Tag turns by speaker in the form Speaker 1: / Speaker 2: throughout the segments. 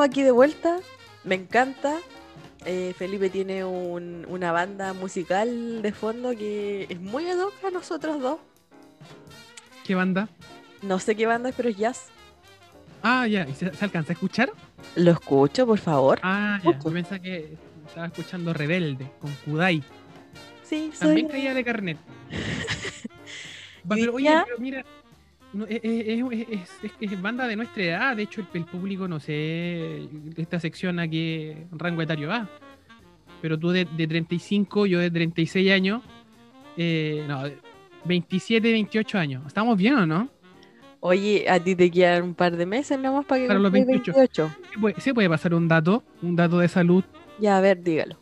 Speaker 1: estamos aquí de vuelta. Me encanta. Eh, Felipe tiene un- una banda musical de fondo que es muy ad hoc a nosotros dos.
Speaker 2: ¿Qué banda?
Speaker 1: No sé qué banda es, pero es jazz.
Speaker 2: Ah, ya. ¿Y se, se alcanza a escuchar?
Speaker 1: Lo escucho, por favor.
Speaker 2: Ah, ya. Yo pensaba que estaba escuchando Rebelde con Kudai.
Speaker 1: Sí, soy.
Speaker 2: También caía de carnet. Pero, oye, pero mira, no, es, es- es- es- es- es banda de nuestra edad. De hecho, el, el público, no sé, esta sección a qué rango etario va. Pero tú de, de 35, yo de 36 años. eh, no, 27, 28 años. ¿Estamos bien o no?
Speaker 1: Oye, a ti te quedan un par de meses nomás para que
Speaker 2: Para los
Speaker 1: cumplas
Speaker 2: 28.
Speaker 1: 28.
Speaker 2: ¿Se puede, se puede pasar un dato? Un dato de salud.
Speaker 1: Ya, a ver, dígalo.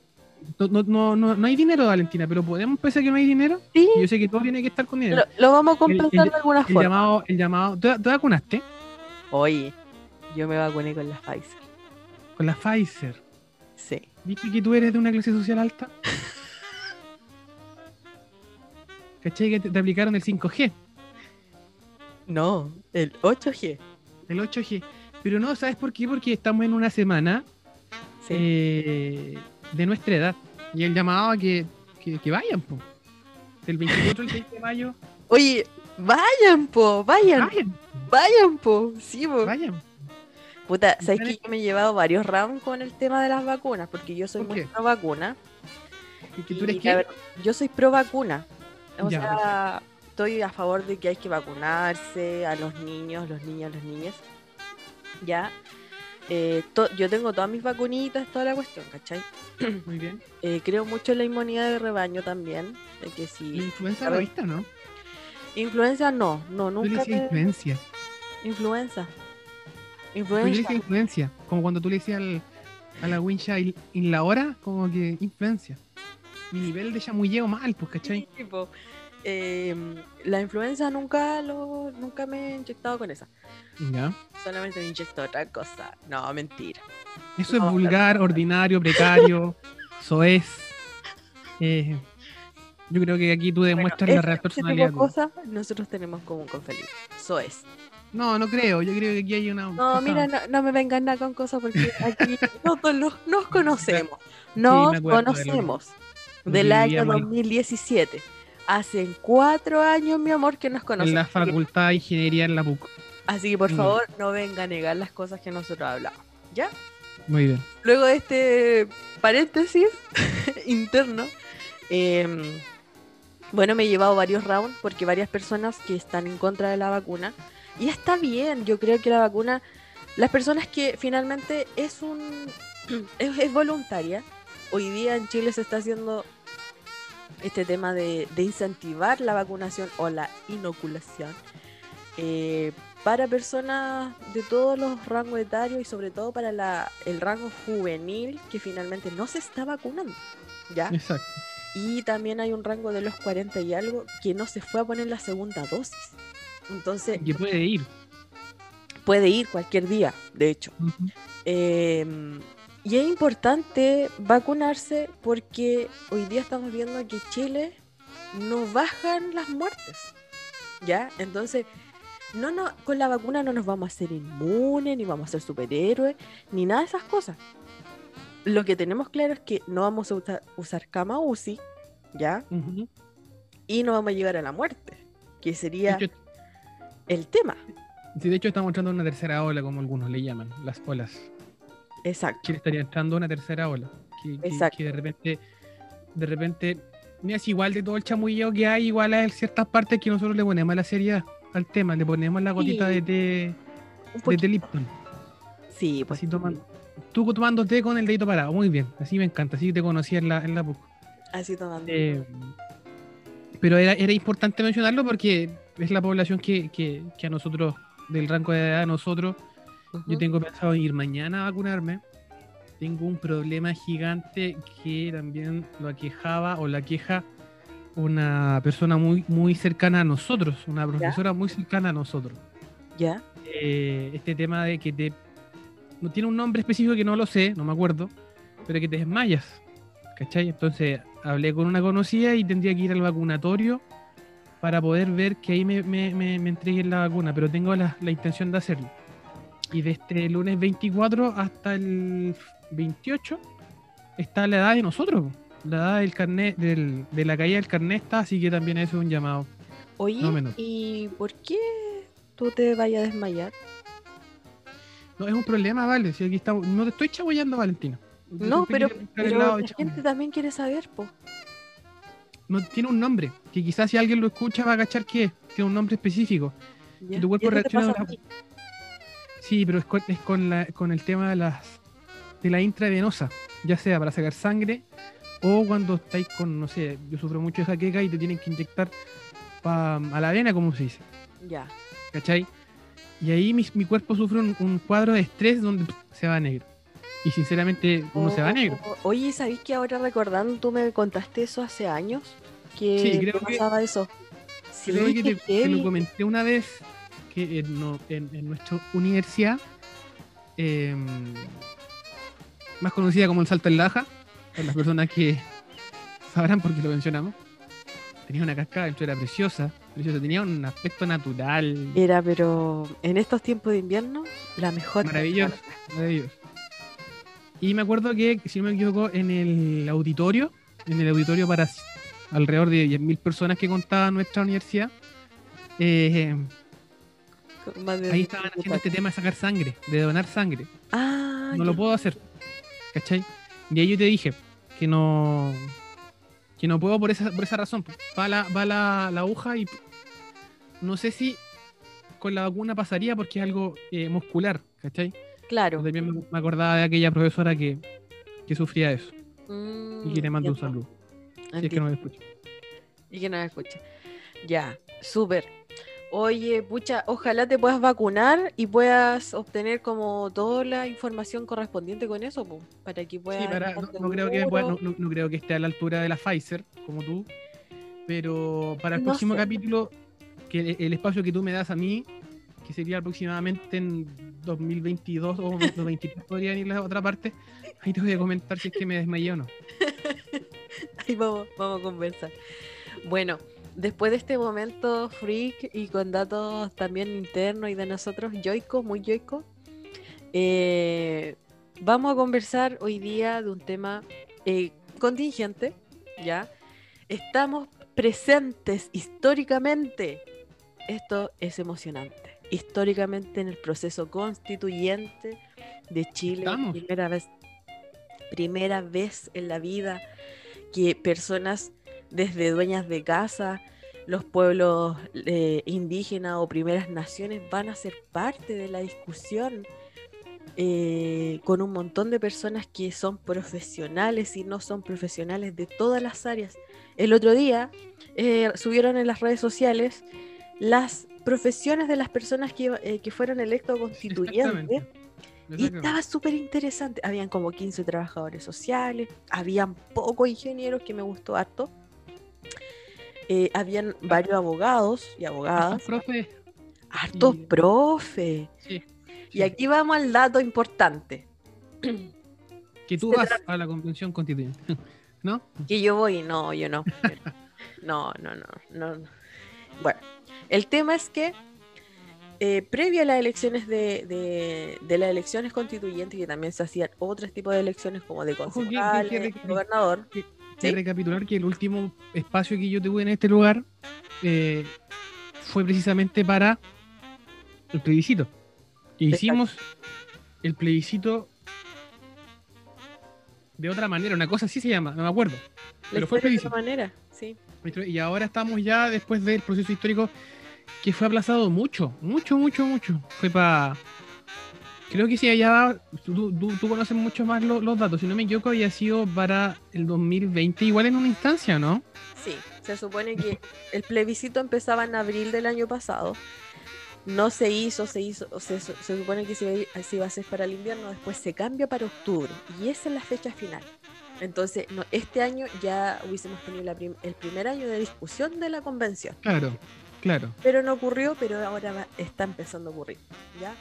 Speaker 2: No, no, no, no, hay dinero, Valentina, pero ¿podemos pensar que no hay dinero?
Speaker 1: Sí,
Speaker 2: Yo sé que todo tiene que estar con dinero.
Speaker 1: lo, lo vamos a compensar
Speaker 2: el-
Speaker 1: de alguna
Speaker 2: El
Speaker 1: forma.
Speaker 2: llamado, el llamado. ¿Tú, tú vacunaste?
Speaker 1: Oye, yo me vacuné con la Pfizer.
Speaker 2: Con la Pfizer.
Speaker 1: Sí.
Speaker 2: ¿Viste que tú eres de una clase social alta? ¿Cachai que te, te aplicaron el 5G,
Speaker 1: No, el 8G.
Speaker 2: el 8G? Pero no, ¿sabes por qué? Porque estamos en una semana
Speaker 1: Sí.
Speaker 2: eh, de nuestra edad. Y el llamado a que, que, que vayan, po. Del 24 al 6 de mayo.
Speaker 1: Oye, vayan, po, vayan,
Speaker 2: Vayan,
Speaker 1: vayan, po. Sí, po.
Speaker 2: vayan.
Speaker 1: Puta, ¿sabes que yo me he llevado varios rounds con el tema de las vacunas? Porque yo soy
Speaker 2: ¿Por
Speaker 1: muy pro vacuna.
Speaker 2: ¿Que, que tú
Speaker 1: y
Speaker 2: eres
Speaker 1: la
Speaker 2: qué?
Speaker 1: ver- yo soy pro vacuna. O
Speaker 2: Ya,
Speaker 1: sea, estoy a favor de que hay que vacunarse a los niños, los niños, las niñas. Ya. Eh, yo tengo todas mis vacunitas, toda la cuestión, ¿cachai?
Speaker 2: Muy bien.
Speaker 1: Eh, creo mucho en la inmunidad de rebaño también. De que
Speaker 2: ¿La
Speaker 1: si.
Speaker 2: influenza
Speaker 1: A
Speaker 2: la
Speaker 1: ver.
Speaker 2: viste, no?
Speaker 1: Influenza no, no,
Speaker 2: Tú le
Speaker 1: nunca. me-
Speaker 2: influencia.
Speaker 1: Influenza. Influenza.
Speaker 2: influencia. Como cuando tú le decías al- a la wincha en la hora, como que influencia. Mi nivel de chamulleo mal, pues, ¿cachai?
Speaker 1: Sí, po. Em, la influenza nunca lo, nunca me he inyectado con esa.
Speaker 2: Ya.
Speaker 1: Solamente me inyecto otra cosa. No, mentira.
Speaker 2: Eso es
Speaker 1: No,
Speaker 2: vulgar, ordinario, precario, soez. Eh, yo creo que aquí tú demuestras la
Speaker 1: Ese-
Speaker 2: real personalidad.
Speaker 1: cosas nosotros tenemos en común con Felipe. Eso es.
Speaker 2: No, no creo. Yo creo que aquí hay una.
Speaker 1: No,
Speaker 2: cosa-
Speaker 1: mira, no, no me vengan nada con cosas porque aquí todos los, nos conocemos. Nos conocemos. Del año
Speaker 2: vivíamos ahí.
Speaker 1: 2017. Hace cuatro años, mi amor, que nos
Speaker 2: En
Speaker 1: conocemos.
Speaker 2: la
Speaker 1: Así que-
Speaker 2: facultad de ingeniería en la PUC.
Speaker 1: Así que por
Speaker 2: Mm.
Speaker 1: favor, no venga a negar las cosas que nosotros hablamos. ¿Ya?
Speaker 2: Muy bien.
Speaker 1: Luego de este paréntesis interno, em, bueno, me he llevado varios rounds porque varias personas que están en contra de la vacuna, y está bien, yo creo que la vacuna, las personas que finalmente es un es, es voluntaria, hoy día en Chile se está haciendo este tema de, de incentivar la vacunación o la inoculación eh, para personas de todos los rangos etarios y sobre todo para la, el rango juvenil que finalmente no se está vacunando. ¿ya?
Speaker 2: Exacto.
Speaker 1: Y también hay un rango de los 40 y algo que no se fue a poner la segunda dosis. Entonces
Speaker 2: Que puede ir.
Speaker 1: puede ir cualquier día, de hecho.
Speaker 2: Ujú.
Speaker 1: Eh, y es importante vacunarse porque hoy día estamos viendo que Chile no bajan las muertes. ¿Ya? Entonces, no, no, con la vacuna no nos vamos a hacer inmunes, ni vamos a ser superhéroes, ni nada de esas cosas. Lo que tenemos claro es que no vamos a usa- usar cama UCI, ¿ya? Y no vamos a llegar a la muerte, que sería
Speaker 2: hecho,
Speaker 1: el tema.
Speaker 2: sí, de hecho estamos entrando en una tercera ola, como algunos le llaman, las olas.
Speaker 1: Exacto.
Speaker 2: Chile estaría entrando a una tercera ola. Que, que-
Speaker 1: Exacto.
Speaker 2: que de repente, de repente, mira, es igual de todo el chamulleo que hay, igual hay ciertas partes que nosotros le ponemos la seriedad al tema, le ponemos la gotita
Speaker 1: Sí.
Speaker 2: de té, de té Lipton.
Speaker 1: Sí, pues.
Speaker 2: Así toman, tú tomando té con el dedito parado, muy bien, así me encanta, así te conocí en la, en la PUC.
Speaker 1: Así tomando.
Speaker 2: Eh, pero era, era importante mencionarlo porque es la población que, que- que a nosotros, del rango de edad, a nosotros, Yo tengo pensado ir mañana a vacunarme. Tengo un problema gigante que también lo aquejaba o la queja una persona muy, muy cercana a nosotros, una profesora muy cercana a nosotros.
Speaker 1: ¿Ya?
Speaker 2: Eh, este tema de que te. No tiene un nombre específico que no lo sé, no me acuerdo, pero que te desmayas. ¿Cachai? Entonces hablé con una conocida y tendría que ir al vacunatorio para poder ver que ahí me, me, me- me entreguen la vacuna, pero tengo la, la intención de hacerlo. Y de este lunes 24 hasta el 28 está la edad de nosotros. La edad del carnet, del, de la caída del carnet está, así que también eso es un llamado.
Speaker 1: Oye,
Speaker 2: No.
Speaker 1: ¿y por qué tú te vayas a desmayar?
Speaker 2: No, es un problema, vale. Si aquí estamos, no te estoy chaboyando, Valentina.
Speaker 1: No, pero,
Speaker 2: el
Speaker 1: pero la gente también quiere saber, po.
Speaker 2: No tiene un nombre, que quizás si alguien lo escucha va a cachar que es. Tiene un nombre específico.
Speaker 1: Ya.
Speaker 2: tu cuerpo
Speaker 1: ¿Y eso te
Speaker 2: reacciona Sí, pero es con, es con, la, con el tema de las de la intravenosa, ya sea para sacar sangre o cuando estáis con, no sé, yo sufro mucho de jaqueca y te tienen que inyectar pa- a la vena, como se dice,
Speaker 1: Ya.
Speaker 2: ¿cachai? Y ahí mi, mi cuerpo sufre un, un cuadro de estrés donde pff, se va negro. Y sinceramente uno se va a negro.
Speaker 1: Oh, Oye, ¿sabéis que ahora recordando, tú me contaste eso hace años? Que
Speaker 2: Sí, creo que-
Speaker 1: pasaba eso. Sí,
Speaker 2: Creo que
Speaker 1: qué
Speaker 2: te, te lo comenté una vez que en, en- en nuestra universidad, em, más conocida como el Salto en Laja, para las personas que sabrán por qué lo mencionamos, tenía una cascada dentro, era preciosa, preciosa, tenía un aspecto natural,
Speaker 1: Era, pero en estos tiempos de invierno, la mejor.
Speaker 2: maravilloso, maravilloso. Y me acuerdo que, si no me equivoco, en el auditorio, en el auditorio para alrededor de 10.000 personas que contaba nuestra universidad, eh,
Speaker 1: Más de
Speaker 2: Ahí estaban haciendo este tema de sacar sangre, de donar sangre.
Speaker 1: Ah,
Speaker 2: No
Speaker 1: ya.
Speaker 2: lo puedo hacer. ¿Cachai? Y ahí yo te dije que no. Que no puedo por esa, por esa razón. Va la, va la, la aguja y no sé si con la vacuna pasaría porque es algo eh, muscular, ¿cachai?
Speaker 1: Claro.
Speaker 2: También me, me acordaba de aquella profesora que, que sufría eso.
Speaker 1: Mm,
Speaker 2: Y que le mando un saludo. Si es que no me escucha.
Speaker 1: Y que nos escuche. Ya, súper. Oye, pucha, ojalá te puedas vacunar y puedas obtener como toda la información correspondiente con eso, po, para que puedas.
Speaker 2: Sí, para, no, no creo que, no, creo que esté a la altura de la Pfizer, como tú. Pero para el próximo
Speaker 1: sé.
Speaker 2: capítulo, que el, el espacio que tú me das a mí, que sería aproximadamente en 2022 o 2023, podría ir la otra parte, ahí te voy a comentar si es que me desmayé o no.
Speaker 1: Ahí vamos, vamos a conversar. Bueno, después de este momento freak y con datos también internos y de nosotros, yoico, muy yoico, eh, vamos a conversar hoy día de un tema eh, contingente, ¿ya? Estamos presentes históricamente. Esto es emocionante. Históricamente en el proceso constituyente de Chile,
Speaker 2: Estamos.
Speaker 1: primera vez, primera vez en la vida que personas desde dueñas de casa, los pueblos eh, indígenas o primeras naciones van a ser parte de la discusión eh, con un montón de personas que son profesionales y no son profesionales de todas las áreas. El otro día eh, subieron en las redes sociales las profesiones de las personas que, que fueron electos constituyentes. Y estaba súper interesante. Habían como 15 trabajadores sociales, habían pocos ingenieros que me gustó harto. Eh, habían varios abogados y abogadas,
Speaker 2: Profe,
Speaker 1: hartos
Speaker 2: y-
Speaker 1: profe.
Speaker 2: sí,
Speaker 1: Y aquí vamos al dato importante.
Speaker 2: que tú
Speaker 1: se
Speaker 2: vas a la convención constituyente, ¿no?
Speaker 1: Que yo voy, no, yo no. No, no, no, no. no. Bueno, el tema es que eh, previo a las elecciones de, de, de las elecciones constituyentes, que también se hacían otros tipos de elecciones como de
Speaker 2: que-
Speaker 1: gobernador.
Speaker 2: que,
Speaker 1: ¿Sí?
Speaker 2: recapitular que el último espacio que yo tuve en este lugar eh, fue precisamente para el plebiscito. E hicimos el plebiscito de otra manera, una cosa así se llama, no me acuerdo. Pero fue
Speaker 1: de
Speaker 2: plebiscito.
Speaker 1: otra manera, sí.
Speaker 2: Y ahora estamos ya después del proceso histórico que fue aplazado mucho, mucho, mucho, mucho. Fue para... Creo que sí, allá tú, tú- tú conoces mucho más lo- los datos. Si no me equivoco, había sido para el 2020, igual en una instancia, ¿no?
Speaker 1: Sí, se supone que el plebiscito empezaba en abril del año pasado. No se hizo, se hizo, o se, se supone que se iba, a ir- se iba a hacer para el invierno, después se cambia para octubre y esa es la fecha final. Entonces, no, este año ya hubiésemos tenido la prim- el primer año de discusión de la convención,
Speaker 2: Claro, claro.
Speaker 1: pero no ocurrió, pero ahora va- está empezando a ocurrir, ¿ya?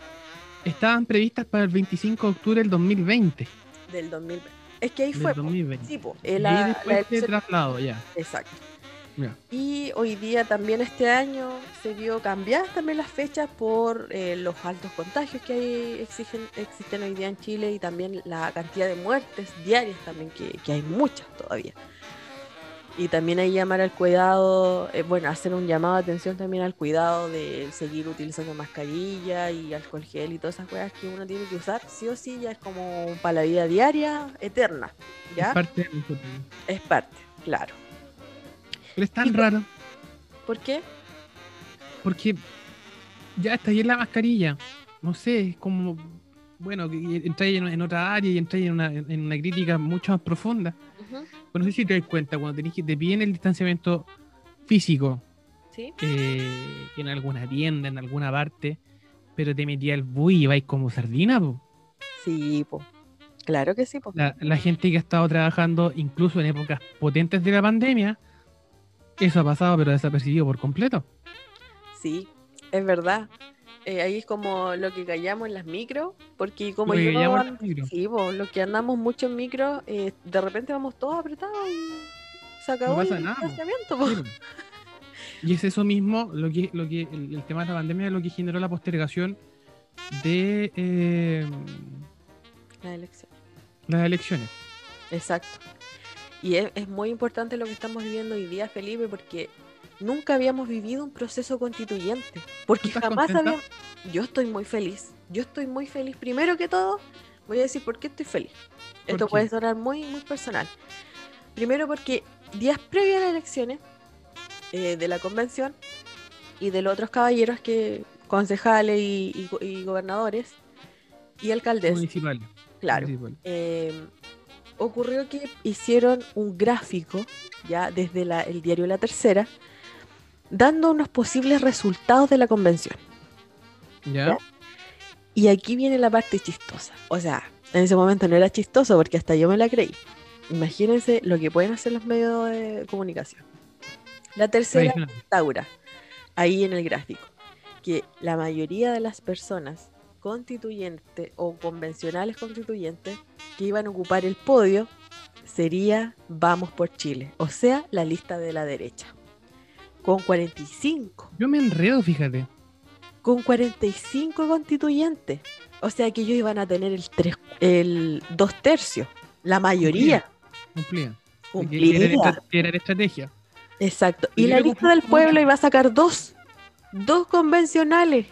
Speaker 2: Estaban previstas para el 25 de octubre del 2020.
Speaker 1: Del 2020. Es que ahí
Speaker 2: Del
Speaker 1: fue, po.
Speaker 2: 2020.
Speaker 1: sí, po, eh, la-
Speaker 2: después se
Speaker 1: elección-
Speaker 2: traslado ya.
Speaker 1: Exacto. Y hoy día también este año se vio cambiar también las fechas por eh, los altos contagios que hay, exigen, existen hoy día en Chile y también la cantidad de muertes diarias también, que, que hay muchas todavía. Y también hay llamar al cuidado, eh, bueno, hacer un llamado de atención también al cuidado de seguir utilizando mascarilla y alcohol gel y todas esas cosas que uno tiene que usar, sí o sí, ya es como para la vida diaria, eterna, ¿ya?
Speaker 2: Es parte de.
Speaker 1: Es parte, claro.
Speaker 2: Pero es tan
Speaker 1: Y-
Speaker 2: raro,
Speaker 1: ¿Por qué?
Speaker 2: porque ya está ahí en la mascarilla. No sé, es como, bueno, entráis en, en otra área y entráis en una, en una crítica mucho más profunda. Pero no sé si te das cuenta, cuando tenés que te piden el distanciamiento físico
Speaker 1: ¿Sí?
Speaker 2: eh, en alguna tienda, en alguna parte, pero te metía el bui y vais como sardina, po.
Speaker 1: Sí, po. Claro que sí, po.
Speaker 2: La, la gente que ha estado trabajando incluso en épocas potentes de la pandemia, eso ha pasado pero desapercibido por completo.
Speaker 1: Sí, es verdad. Eh, ahí es como lo que callamos en las micros, porque como
Speaker 2: Lo
Speaker 1: yo
Speaker 2: las
Speaker 1: sí, po, lo que andamos mucho en micro, eh, de repente vamos todos apretados y se acabó
Speaker 2: pasa
Speaker 1: el
Speaker 2: nada. Sí. Y es eso mismo lo que, lo que el, el tema de la pandemia es lo que generó la postergación de eh,
Speaker 1: La elección.
Speaker 2: las elecciones.
Speaker 1: Exacto. Y es, es muy importante lo que estamos viviendo hoy día, Felipe, porque nunca habíamos vivido un proceso constituyente. Porque jamás
Speaker 2: contenta?
Speaker 1: habíamos... Yo estoy muy feliz. Yo estoy muy feliz. Primero que todo, voy a decir por qué estoy feliz.
Speaker 2: ¿Por
Speaker 1: Esto
Speaker 2: qué?
Speaker 1: puede sonar muy, muy personal. Primero porque días previos a las elecciones eh, de la convención y de los otros caballeros que concejales y, y go- y gobernadores y alcaldes,
Speaker 2: Municipales.
Speaker 1: claro, eh, ocurrió que hicieron un gráfico, ya desde la- el diario La Tercera, dando unos posibles resultados de la convención.
Speaker 2: ¿Ya?
Speaker 1: Y aquí viene la parte chistosa. O sea, en ese momento no era chistoso porque hasta yo me la creí. Imagínense lo que pueden hacer los medios de comunicación. La tercera instaura, ahí en el gráfico, que la mayoría de las personas constituyentes o convencionales constituyentes que iban a ocupar el podio sería Vamos por Chile, o sea, la lista de la derecha, con 45,
Speaker 2: Yo me enredo, fíjate.
Speaker 1: con 45 constituyentes, o sea que ellos iban a tener el, tres, el dos tercios, la mayoría
Speaker 2: Cumplía. Que- que
Speaker 1: cumplida.
Speaker 2: era, la estrategia.
Speaker 1: Exacto. Y
Speaker 2: yo
Speaker 1: la lista del pueblo iba a sacar dos. Dos convencionales.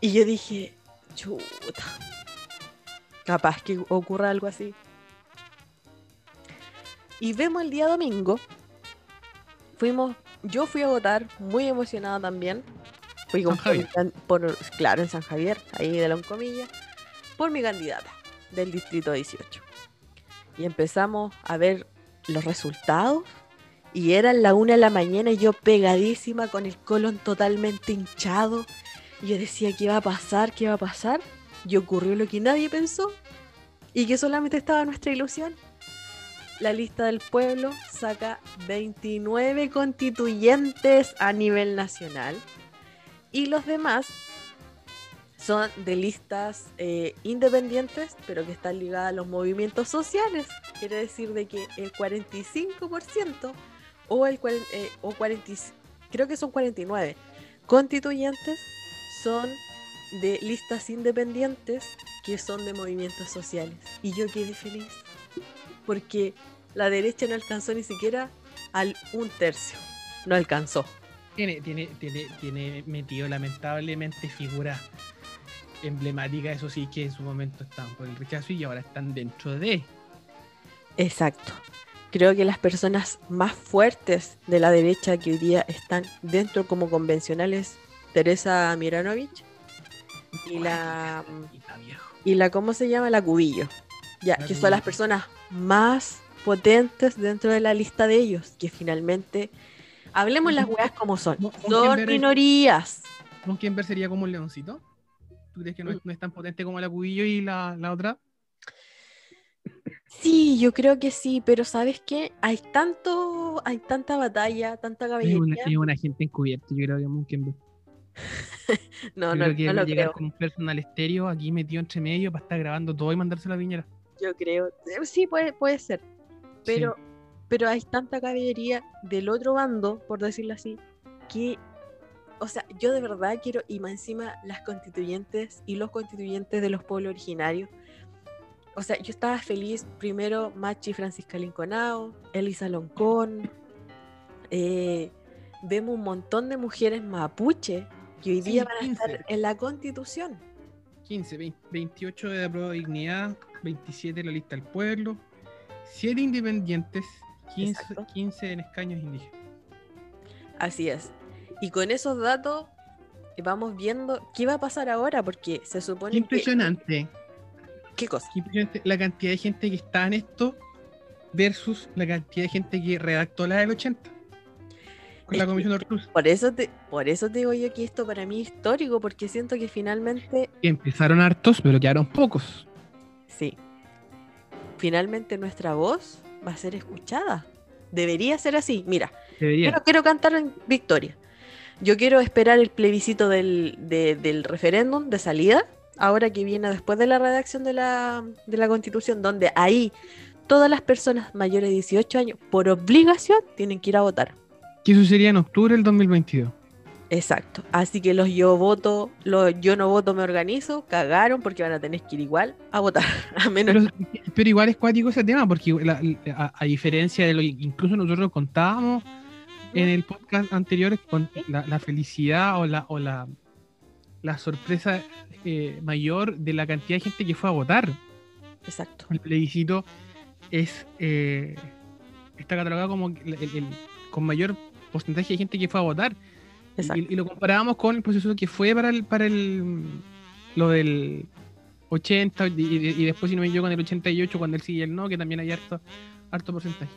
Speaker 1: Y yo dije, chuta. Capaz que ocurra algo así. Y vemos el día domingo. Fuimos, yo fui a votar, muy emocionada también. Fui con,
Speaker 2: San Javier.
Speaker 1: por claro, en San Javier, ahí de la comilla, por mi candidata del distrito 18. Y empezamos a ver los resultados y eran la una de la mañana y yo pegadísima con el colon totalmente hinchado. Y yo decía, ¿qué va a pasar? ¿Qué va a pasar? Y ocurrió lo que nadie pensó y que solamente estaba nuestra ilusión. La lista del pueblo saca 29 constituyentes a nivel nacional y los demás son de listas eh, independientes, pero que están ligadas a los movimientos sociales. Quiere decir de que el 45% o el eh, o 40, y- creo que son 49 constituyentes son de listas independientes que son de movimientos sociales. Y yo quedé feliz porque la derecha no alcanzó ni siquiera al un tercio. No alcanzó.
Speaker 2: Tiene, tiene, tiene, tiene metido lamentablemente figuras emblemáticas, eso sí, que en su momento estaban por el rechazo y ahora están dentro de.
Speaker 1: Exacto. Creo que las personas más fuertes de la derecha que hoy día están dentro como convencionales, Teresa Miranovich y la
Speaker 2: Y
Speaker 1: la ¿cómo se llama? La Cubillo. Ya, que son las personas más potentes dentro de la lista de ellos, que finalmente hablemos las weas como son.
Speaker 2: No, ¿con quién
Speaker 1: Son minorías.
Speaker 2: ¿Con quién ver sería como un leoncito? ¿Tú crees que no es, no es tan potente como la Cubillo y la, la otra?
Speaker 1: Sí, yo creo que sí, pero ¿sabes qué? Hay tanto, hay tanta batalla, tanta caballería.
Speaker 2: es una gente encubierta, yo creo que Munkenberg.
Speaker 1: No,
Speaker 2: yo
Speaker 1: no,
Speaker 2: creo que
Speaker 1: no lo
Speaker 2: llegar
Speaker 1: creo.
Speaker 2: con un personal estéreo aquí metido entre medio para estar grabando todo y mandárselo a Viñera.
Speaker 1: Yo creo. Eh, Sí, puede, puede ser. Pero pero hay tanta caballería del otro bando, por decirlo así, que, o sea, yo de verdad quiero, y más encima las constituyentes y los constituyentes de los pueblos originarios, o sea, yo estaba feliz, primero Machi Francisca Linconao, Elisa Loncón, eh, vemos un montón de mujeres mapuche que hoy
Speaker 2: Sí,
Speaker 1: día van a
Speaker 2: 15.
Speaker 1: estar en la constitución.
Speaker 2: 15, 20, 28 de la prueba de dignidad, 27 de la lista del pueblo, 7 independientes, 15,
Speaker 1: Exacto.
Speaker 2: 15 en escaños indígenas.
Speaker 1: Así es. Y con esos datos eh, vamos viendo qué va a pasar ahora, porque se supone
Speaker 2: Qué impresionante,
Speaker 1: que... ¿Qué cosa?
Speaker 2: qué impresionante la cantidad de gente que está en esto versus la cantidad de gente que redactó la del 80 con la comisión de.
Speaker 1: Por eso, te, por eso te digo yo que esto para mí es histórico, porque siento que finalmente,
Speaker 2: Empezaron hartos, pero quedaron pocos.
Speaker 1: sí, finalmente nuestra voz va a ser escuchada. Debería ser así. Mira,
Speaker 2: Deberían.
Speaker 1: yo no quiero cantar en victoria. Yo quiero esperar el plebiscito del, de- del referéndum de salida, ahora que viene después de la redacción de la, de la constitución, donde ahí todas las personas mayores de 18 años, por obligación, tienen que ir a votar.
Speaker 2: Que eso sería en octubre del 2022.
Speaker 1: Exacto. Así que los yo voto, los yo no voto me organizo, cagaron porque van a tener que ir igual a votar. A menos
Speaker 2: Pero, pero igual es cuático ese tema, porque la- a, a diferencia de lo que incluso nosotros contábamos en el podcast anterior, con la, la felicidad o la, o la, la sorpresa eh, mayor de la cantidad de gente que fue a votar.
Speaker 1: Exacto.
Speaker 2: El plebiscito es eh, está catalogado como el, el- el- con mayor porcentaje de gente que fue a votar. Y, y lo comparábamos con el proceso que fue para el, para el lo del 80 y, y- y después si no me equivoco con el 88 cuando él sigue el no, que también hay harto, harto porcentaje.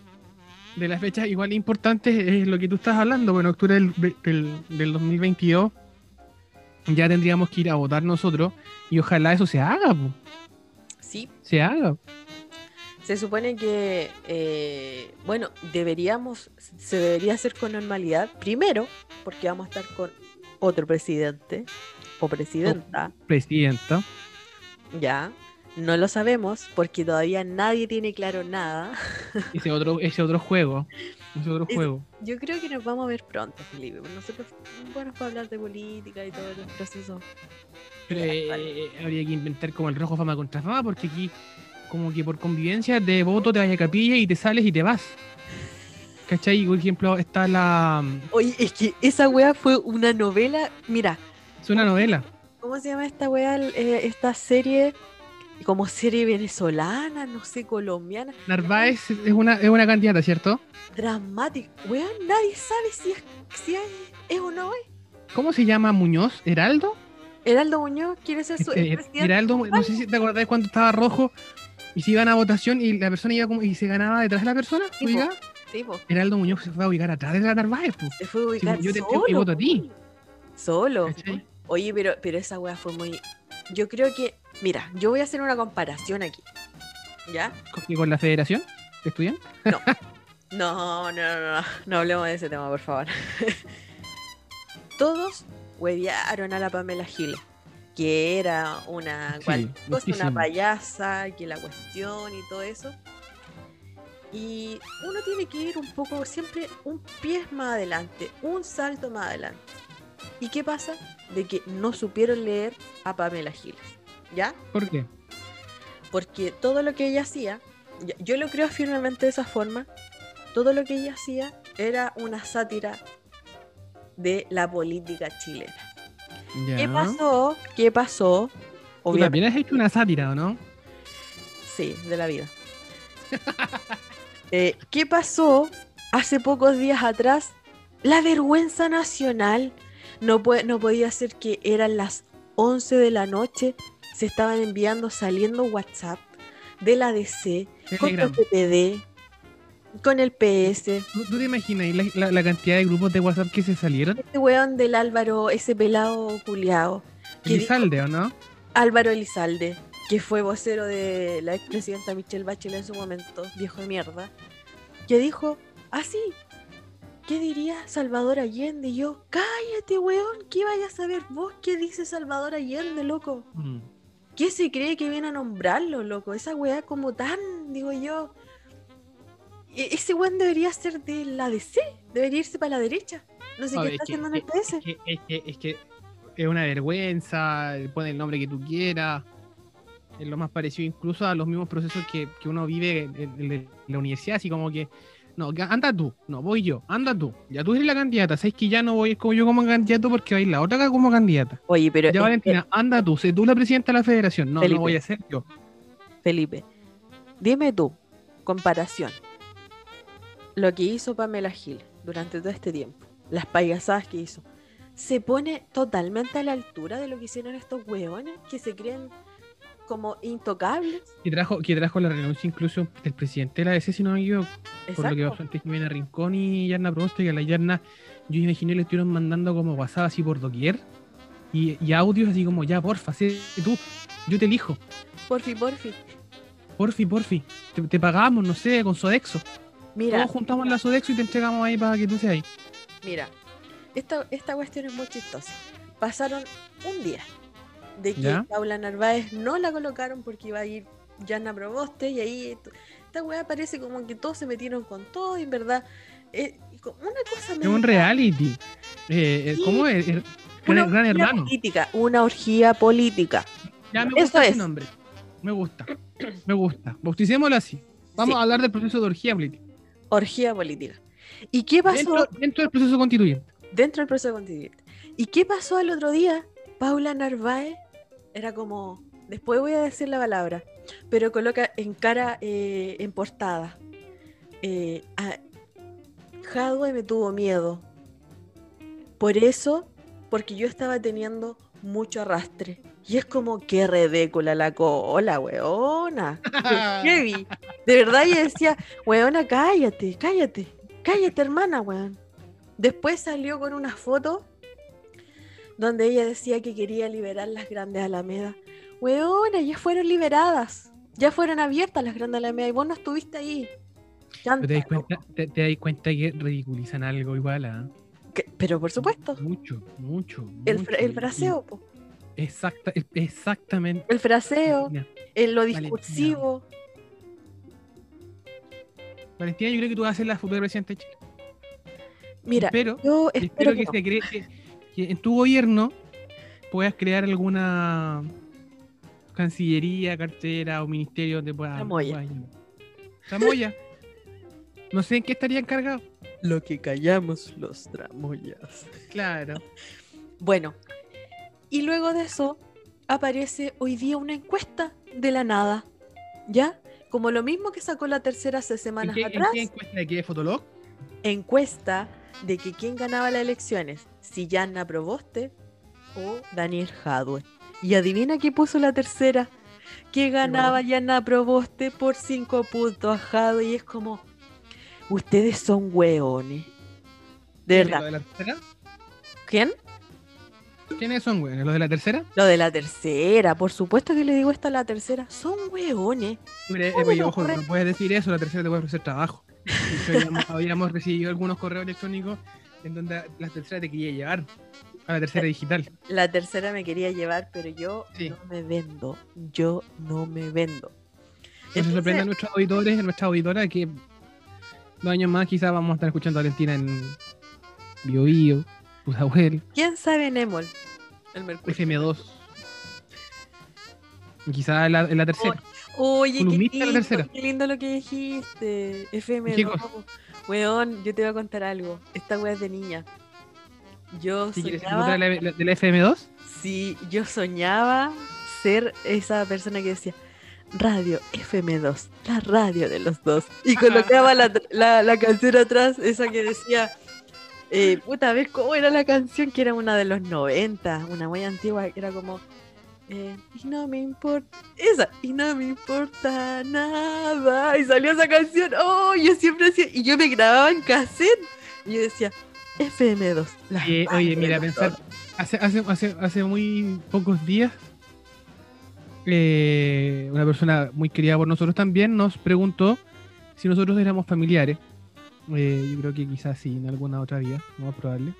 Speaker 2: De las fechas igual importantes es lo que tú estás hablando, bueno, octubre del, del, del 2022 ya tendríamos que ir a votar nosotros y ojalá eso se haga, po,
Speaker 1: Sí,
Speaker 2: se haga.
Speaker 1: Se supone que, eh, bueno, deberíamos, se debería hacer con normalidad. Primero, porque vamos a estar con otro presidente o presidenta,
Speaker 2: Presidenta.
Speaker 1: ya. No lo sabemos porque todavía nadie tiene claro nada.
Speaker 2: Ese otro, ese otro juego. Ese otro
Speaker 1: Es-
Speaker 2: juego.
Speaker 1: Yo creo que nos vamos a ver pronto, Felipe. Nosotros, bueno, para hablar de política y todo el proceso.
Speaker 2: Pero eh,
Speaker 1: vale.
Speaker 2: eh, habría que inventar como el rojo fama contra fama, porque aquí, como que por convivencia de voto te vas a capilla y te sales y te vas. ¿Cachai? Por ejemplo, está la.
Speaker 1: Oye, es que esa wea fue una novela. Mira,
Speaker 2: Es una novela.
Speaker 1: ¿cómo se llama esta wea? Eh, esta serie, como serie venezolana, no sé, colombiana.
Speaker 2: Narváez es una, es una candidata, ¿cierto?
Speaker 1: Dramática. Weón, nadie sabe si es, si es, es o no es.
Speaker 2: ¿Cómo se llama Muñoz? ¿Heraldo?
Speaker 1: Heraldo Muñoz quiere ser su
Speaker 2: Este,
Speaker 1: el presidente.
Speaker 2: Heraldo, no sé si te acordás cuando estaba rojo y se iban a votación y la persona iba como y se ganaba detrás de la persona.
Speaker 1: Sí,
Speaker 2: ¿ubicada?
Speaker 1: Sí,
Speaker 2: Heraldo Muñoz se fue a ubicar atrás de la Narváez, po.
Speaker 1: se fue a ubicar
Speaker 2: yo te
Speaker 1: solo.
Speaker 2: entrego mi voto a ti.
Speaker 1: Solo.
Speaker 2: ¿Cachai?
Speaker 1: Oye, pero, pero esa wea fue muy. Yo creo que. Mira, yo voy a hacer una comparación aquí. ¿Ya?
Speaker 2: ¿Con, con la federación de estudiantes?
Speaker 1: No, no, no, no, no hablemos de ese tema, por favor. Todos huevearon a la Pamela Giles, que era una,
Speaker 2: Sí,
Speaker 1: cosa, una payasa, que la cuestión y todo eso. Y uno tiene que ir un poco, siempre un pie más adelante, un salto más adelante. ¿Y qué pasa? De que no supieron leer a Pamela Giles, ¿ya?
Speaker 2: ¿Por qué?
Speaker 1: porque todo lo que ella hacía, yo lo creo firmemente de esa forma, todo lo que ella hacía era una sátira de la política chilena. ¿Qué pasó? ¿Qué pasó?
Speaker 2: Tú
Speaker 1: Obviamente,
Speaker 2: también has hecho una sátira, ¿o no?
Speaker 1: sí, de la vida. Eh, ¿Qué pasó hace pocos días atrás? La vergüenza nacional. No, puede, no podía ser que eran las 11 de la noche, se estaban enviando, saliendo WhatsApp de la DC, con el
Speaker 2: Telegram.
Speaker 1: PPD, con el PS.
Speaker 2: ¿Tú, tú te imaginas la, la- la cantidad de grupos de WhatsApp que se salieron?
Speaker 1: Este weón del Álvaro, ese pelado culiao. dijo-
Speaker 2: Elizalde, ¿o no?
Speaker 1: Álvaro Elizalde, que fue vocero de la expresidenta Michelle Bachelet en su momento, viejo de mierda, que dijo así. ¿Qué diría Salvador Allende? Y yo, cállate, weón, ¿qué vayas a saber vos qué dice Salvador Allende, loco?
Speaker 2: Mm.
Speaker 1: ¿Qué se cree que viene a nombrarlo, loco? Esa weá como tan, digo yo. E- ese weón debería ser de la DC, debería irse para la derecha. No sé
Speaker 2: A
Speaker 1: qué
Speaker 2: ver,
Speaker 1: está
Speaker 2: es que-
Speaker 1: haciendo en el PS.
Speaker 2: Es que, es, que, es que es una vergüenza, pone el nombre que tú quieras. Es lo más parecido incluso a los mismos procesos que, que uno vive en, en- en la universidad, así como que, no, anda tú, no, voy yo, anda tú. Ya tú eres la candidata, sabes que ya no voy a ir como yo como candidato porque va a ir la otra acá como candidata.
Speaker 1: Oye, pero
Speaker 2: Ya
Speaker 1: es
Speaker 2: Valentina, anda tú, sé tú la presidenta de la federación. No,
Speaker 1: Felipe.
Speaker 2: no voy a ser yo.
Speaker 1: Felipe, dime tú, comparación, lo que hizo Pamela Gil durante todo este tiempo, las payasadas que hizo, se pone totalmente a la altura de lo que hicieron estos hueones que se creen como intocables.
Speaker 2: Que trajo, que trajo la renuncia incluso del presidente de la DC, si no me equivoco. por lo que pasó entre Jimena Rincón y Yarna Proboste, que a la Yarna, yo imaginé le estuvieron mandando como WhatsApp así por doquier y, y audios así como, ya, porfa, sé tú, yo te elijo,
Speaker 1: Porfi, porfi.
Speaker 2: porfi, porfi, te, te pagamos, no sé, con Sodexo.
Speaker 1: Mira,
Speaker 2: Todos juntamos la Sodexo y te entregamos ahí para que tú seas ahí.
Speaker 1: Mira, esta, esta cuestión es muy chistosa. Pasaron un día de que
Speaker 2: ¿Ya?
Speaker 1: Paula Narváez no la colocaron porque iba a ir Yana Proboste y ahí esta weá parece como que todos se metieron con todo y en verdad eh, una cosa
Speaker 2: Es un reality. Eh, eh,
Speaker 1: Sí.
Speaker 2: ¿Cómo es?
Speaker 1: Una
Speaker 2: Gran, hermano.
Speaker 1: política, una orgía política.
Speaker 2: Ya me
Speaker 1: Eso
Speaker 2: gusta ese
Speaker 1: es.
Speaker 2: nombre. Me gusta. Me gusta. Bauticémoslo así. Vamos
Speaker 1: Sí.
Speaker 2: a hablar del proceso de orgía política.
Speaker 1: Orgía política. ¿Y qué pasó
Speaker 2: Dentro, dentro del proceso constituyente.
Speaker 1: dentro del proceso constituyente? ¿Y qué pasó el otro día? Paula Narváez era como, después voy a decir la palabra, pero coloca en cara, eh, en portada. Eh, a- me tuvo miedo. Por eso, porque yo estaba teniendo mucho arrastre. Y es como que redécula la cola, weona. Qué heavy. De verdad yo decía, weona, cállate, cállate, cállate, hermana, weón. Después salió con una foto donde ella decía que quería liberar las grandes alamedas. Weona, ya fueron liberadas. Ya fueron abiertas las grandes alamedas y vos no estuviste ahí.
Speaker 2: Te das cuenta, te, te das cuenta que ridiculizan algo igual a.
Speaker 1: que- Pero por supuesto,
Speaker 2: Mucho, mucho.
Speaker 1: el,
Speaker 2: mucho.
Speaker 1: el fraseo, po.
Speaker 2: Exacta, es- exactamente.
Speaker 1: el fraseo,
Speaker 2: Valentina.
Speaker 1: en lo discursivo.
Speaker 2: Valentina, yo creo que tú vas a ser la futura presidenta de Chile.
Speaker 1: Mira,
Speaker 2: espero,
Speaker 1: yo espero
Speaker 2: espero que,
Speaker 1: que
Speaker 2: se cree que, que en tu gobierno puedas crear alguna cancillería, cartera o ministerio donde puedas.
Speaker 1: Tramoya.
Speaker 2: Tramoya. No sé en qué estaría encargado.
Speaker 1: lo que callamos los tramoyas.
Speaker 2: Claro.
Speaker 1: Bueno, y luego de eso aparece hoy día una encuesta de la nada, ¿ya? Como lo mismo que sacó la tercera hace
Speaker 2: ¿En
Speaker 1: semanas
Speaker 2: en
Speaker 1: atrás,
Speaker 2: qué encuesta de qué Fotolog?
Speaker 1: encuesta de que quién ganaba las elecciones, si Yanna Proboste o Daniel Jadwe. Y adivina qué puso la tercera, que ganaba Yanna Proboste por cinco puntos a Jadwe y es como, ustedes son hueones. De
Speaker 2: ¿Lo
Speaker 1: verdad.
Speaker 2: de la tercera?
Speaker 1: ¿Quién?
Speaker 2: ¿Quiénes son, güey? ¿Los de la tercera?
Speaker 1: Lo de la tercera, por supuesto que le digo esta a la tercera. Son hueones.
Speaker 2: Mire, eh,
Speaker 1: ¿Cómo
Speaker 2: oye,
Speaker 1: le
Speaker 2: ojo, no puedes decir eso, la tercera te puede ofrecer trabajo. Habíamos, habíamos recibido algunos correos electrónicos en donde la tercera te quería llevar a la tercera digital.
Speaker 1: La tercera me quería llevar, pero yo
Speaker 2: Sí.
Speaker 1: no me vendo. Yo no me vendo.
Speaker 2: No se
Speaker 1: Entonces,
Speaker 2: sorprende a nuestros auditores, a nuestra auditora, que dos años más quizás vamos a estar escuchando a Valentina en Bio Bio, Pudahuel,
Speaker 1: ¿Quién sabe Nemol? El Mercurio.
Speaker 2: FM2. Y quizás en la, en la tercera.
Speaker 1: Oye, qué
Speaker 2: la
Speaker 1: lindo,
Speaker 2: tercera.
Speaker 1: qué lindo lo que dijiste. FM2.
Speaker 2: ¿Qué cosa?
Speaker 1: Weón, yo te voy a contar algo. Esta wea es de niña. Yo
Speaker 2: ser
Speaker 1: soñaba,
Speaker 2: otra de la, de la FM2,
Speaker 1: sí, yo soñaba ser esa persona que decía Radio FM2, la radio de los dos. Y colocaba la, la, la canción atrás, esa que decía, eh, puta, ¿ves cómo era la canción? Que era una de los 90, una muy antigua, que era como, eh, y no me importa, esa, y no me importa nada. Y salió esa canción, oh, yo siempre decía, y yo me grababa en cassette. Y yo decía, FM2. la
Speaker 2: Eh, oye, mira, pensar,
Speaker 1: dos".
Speaker 2: hace, hace, hace, hace muy pocos días, eh, una persona muy querida por nosotros también nos preguntó si nosotros éramos familiares. Eh, yo creo que quizás sí, en alguna otra vía, no es probable.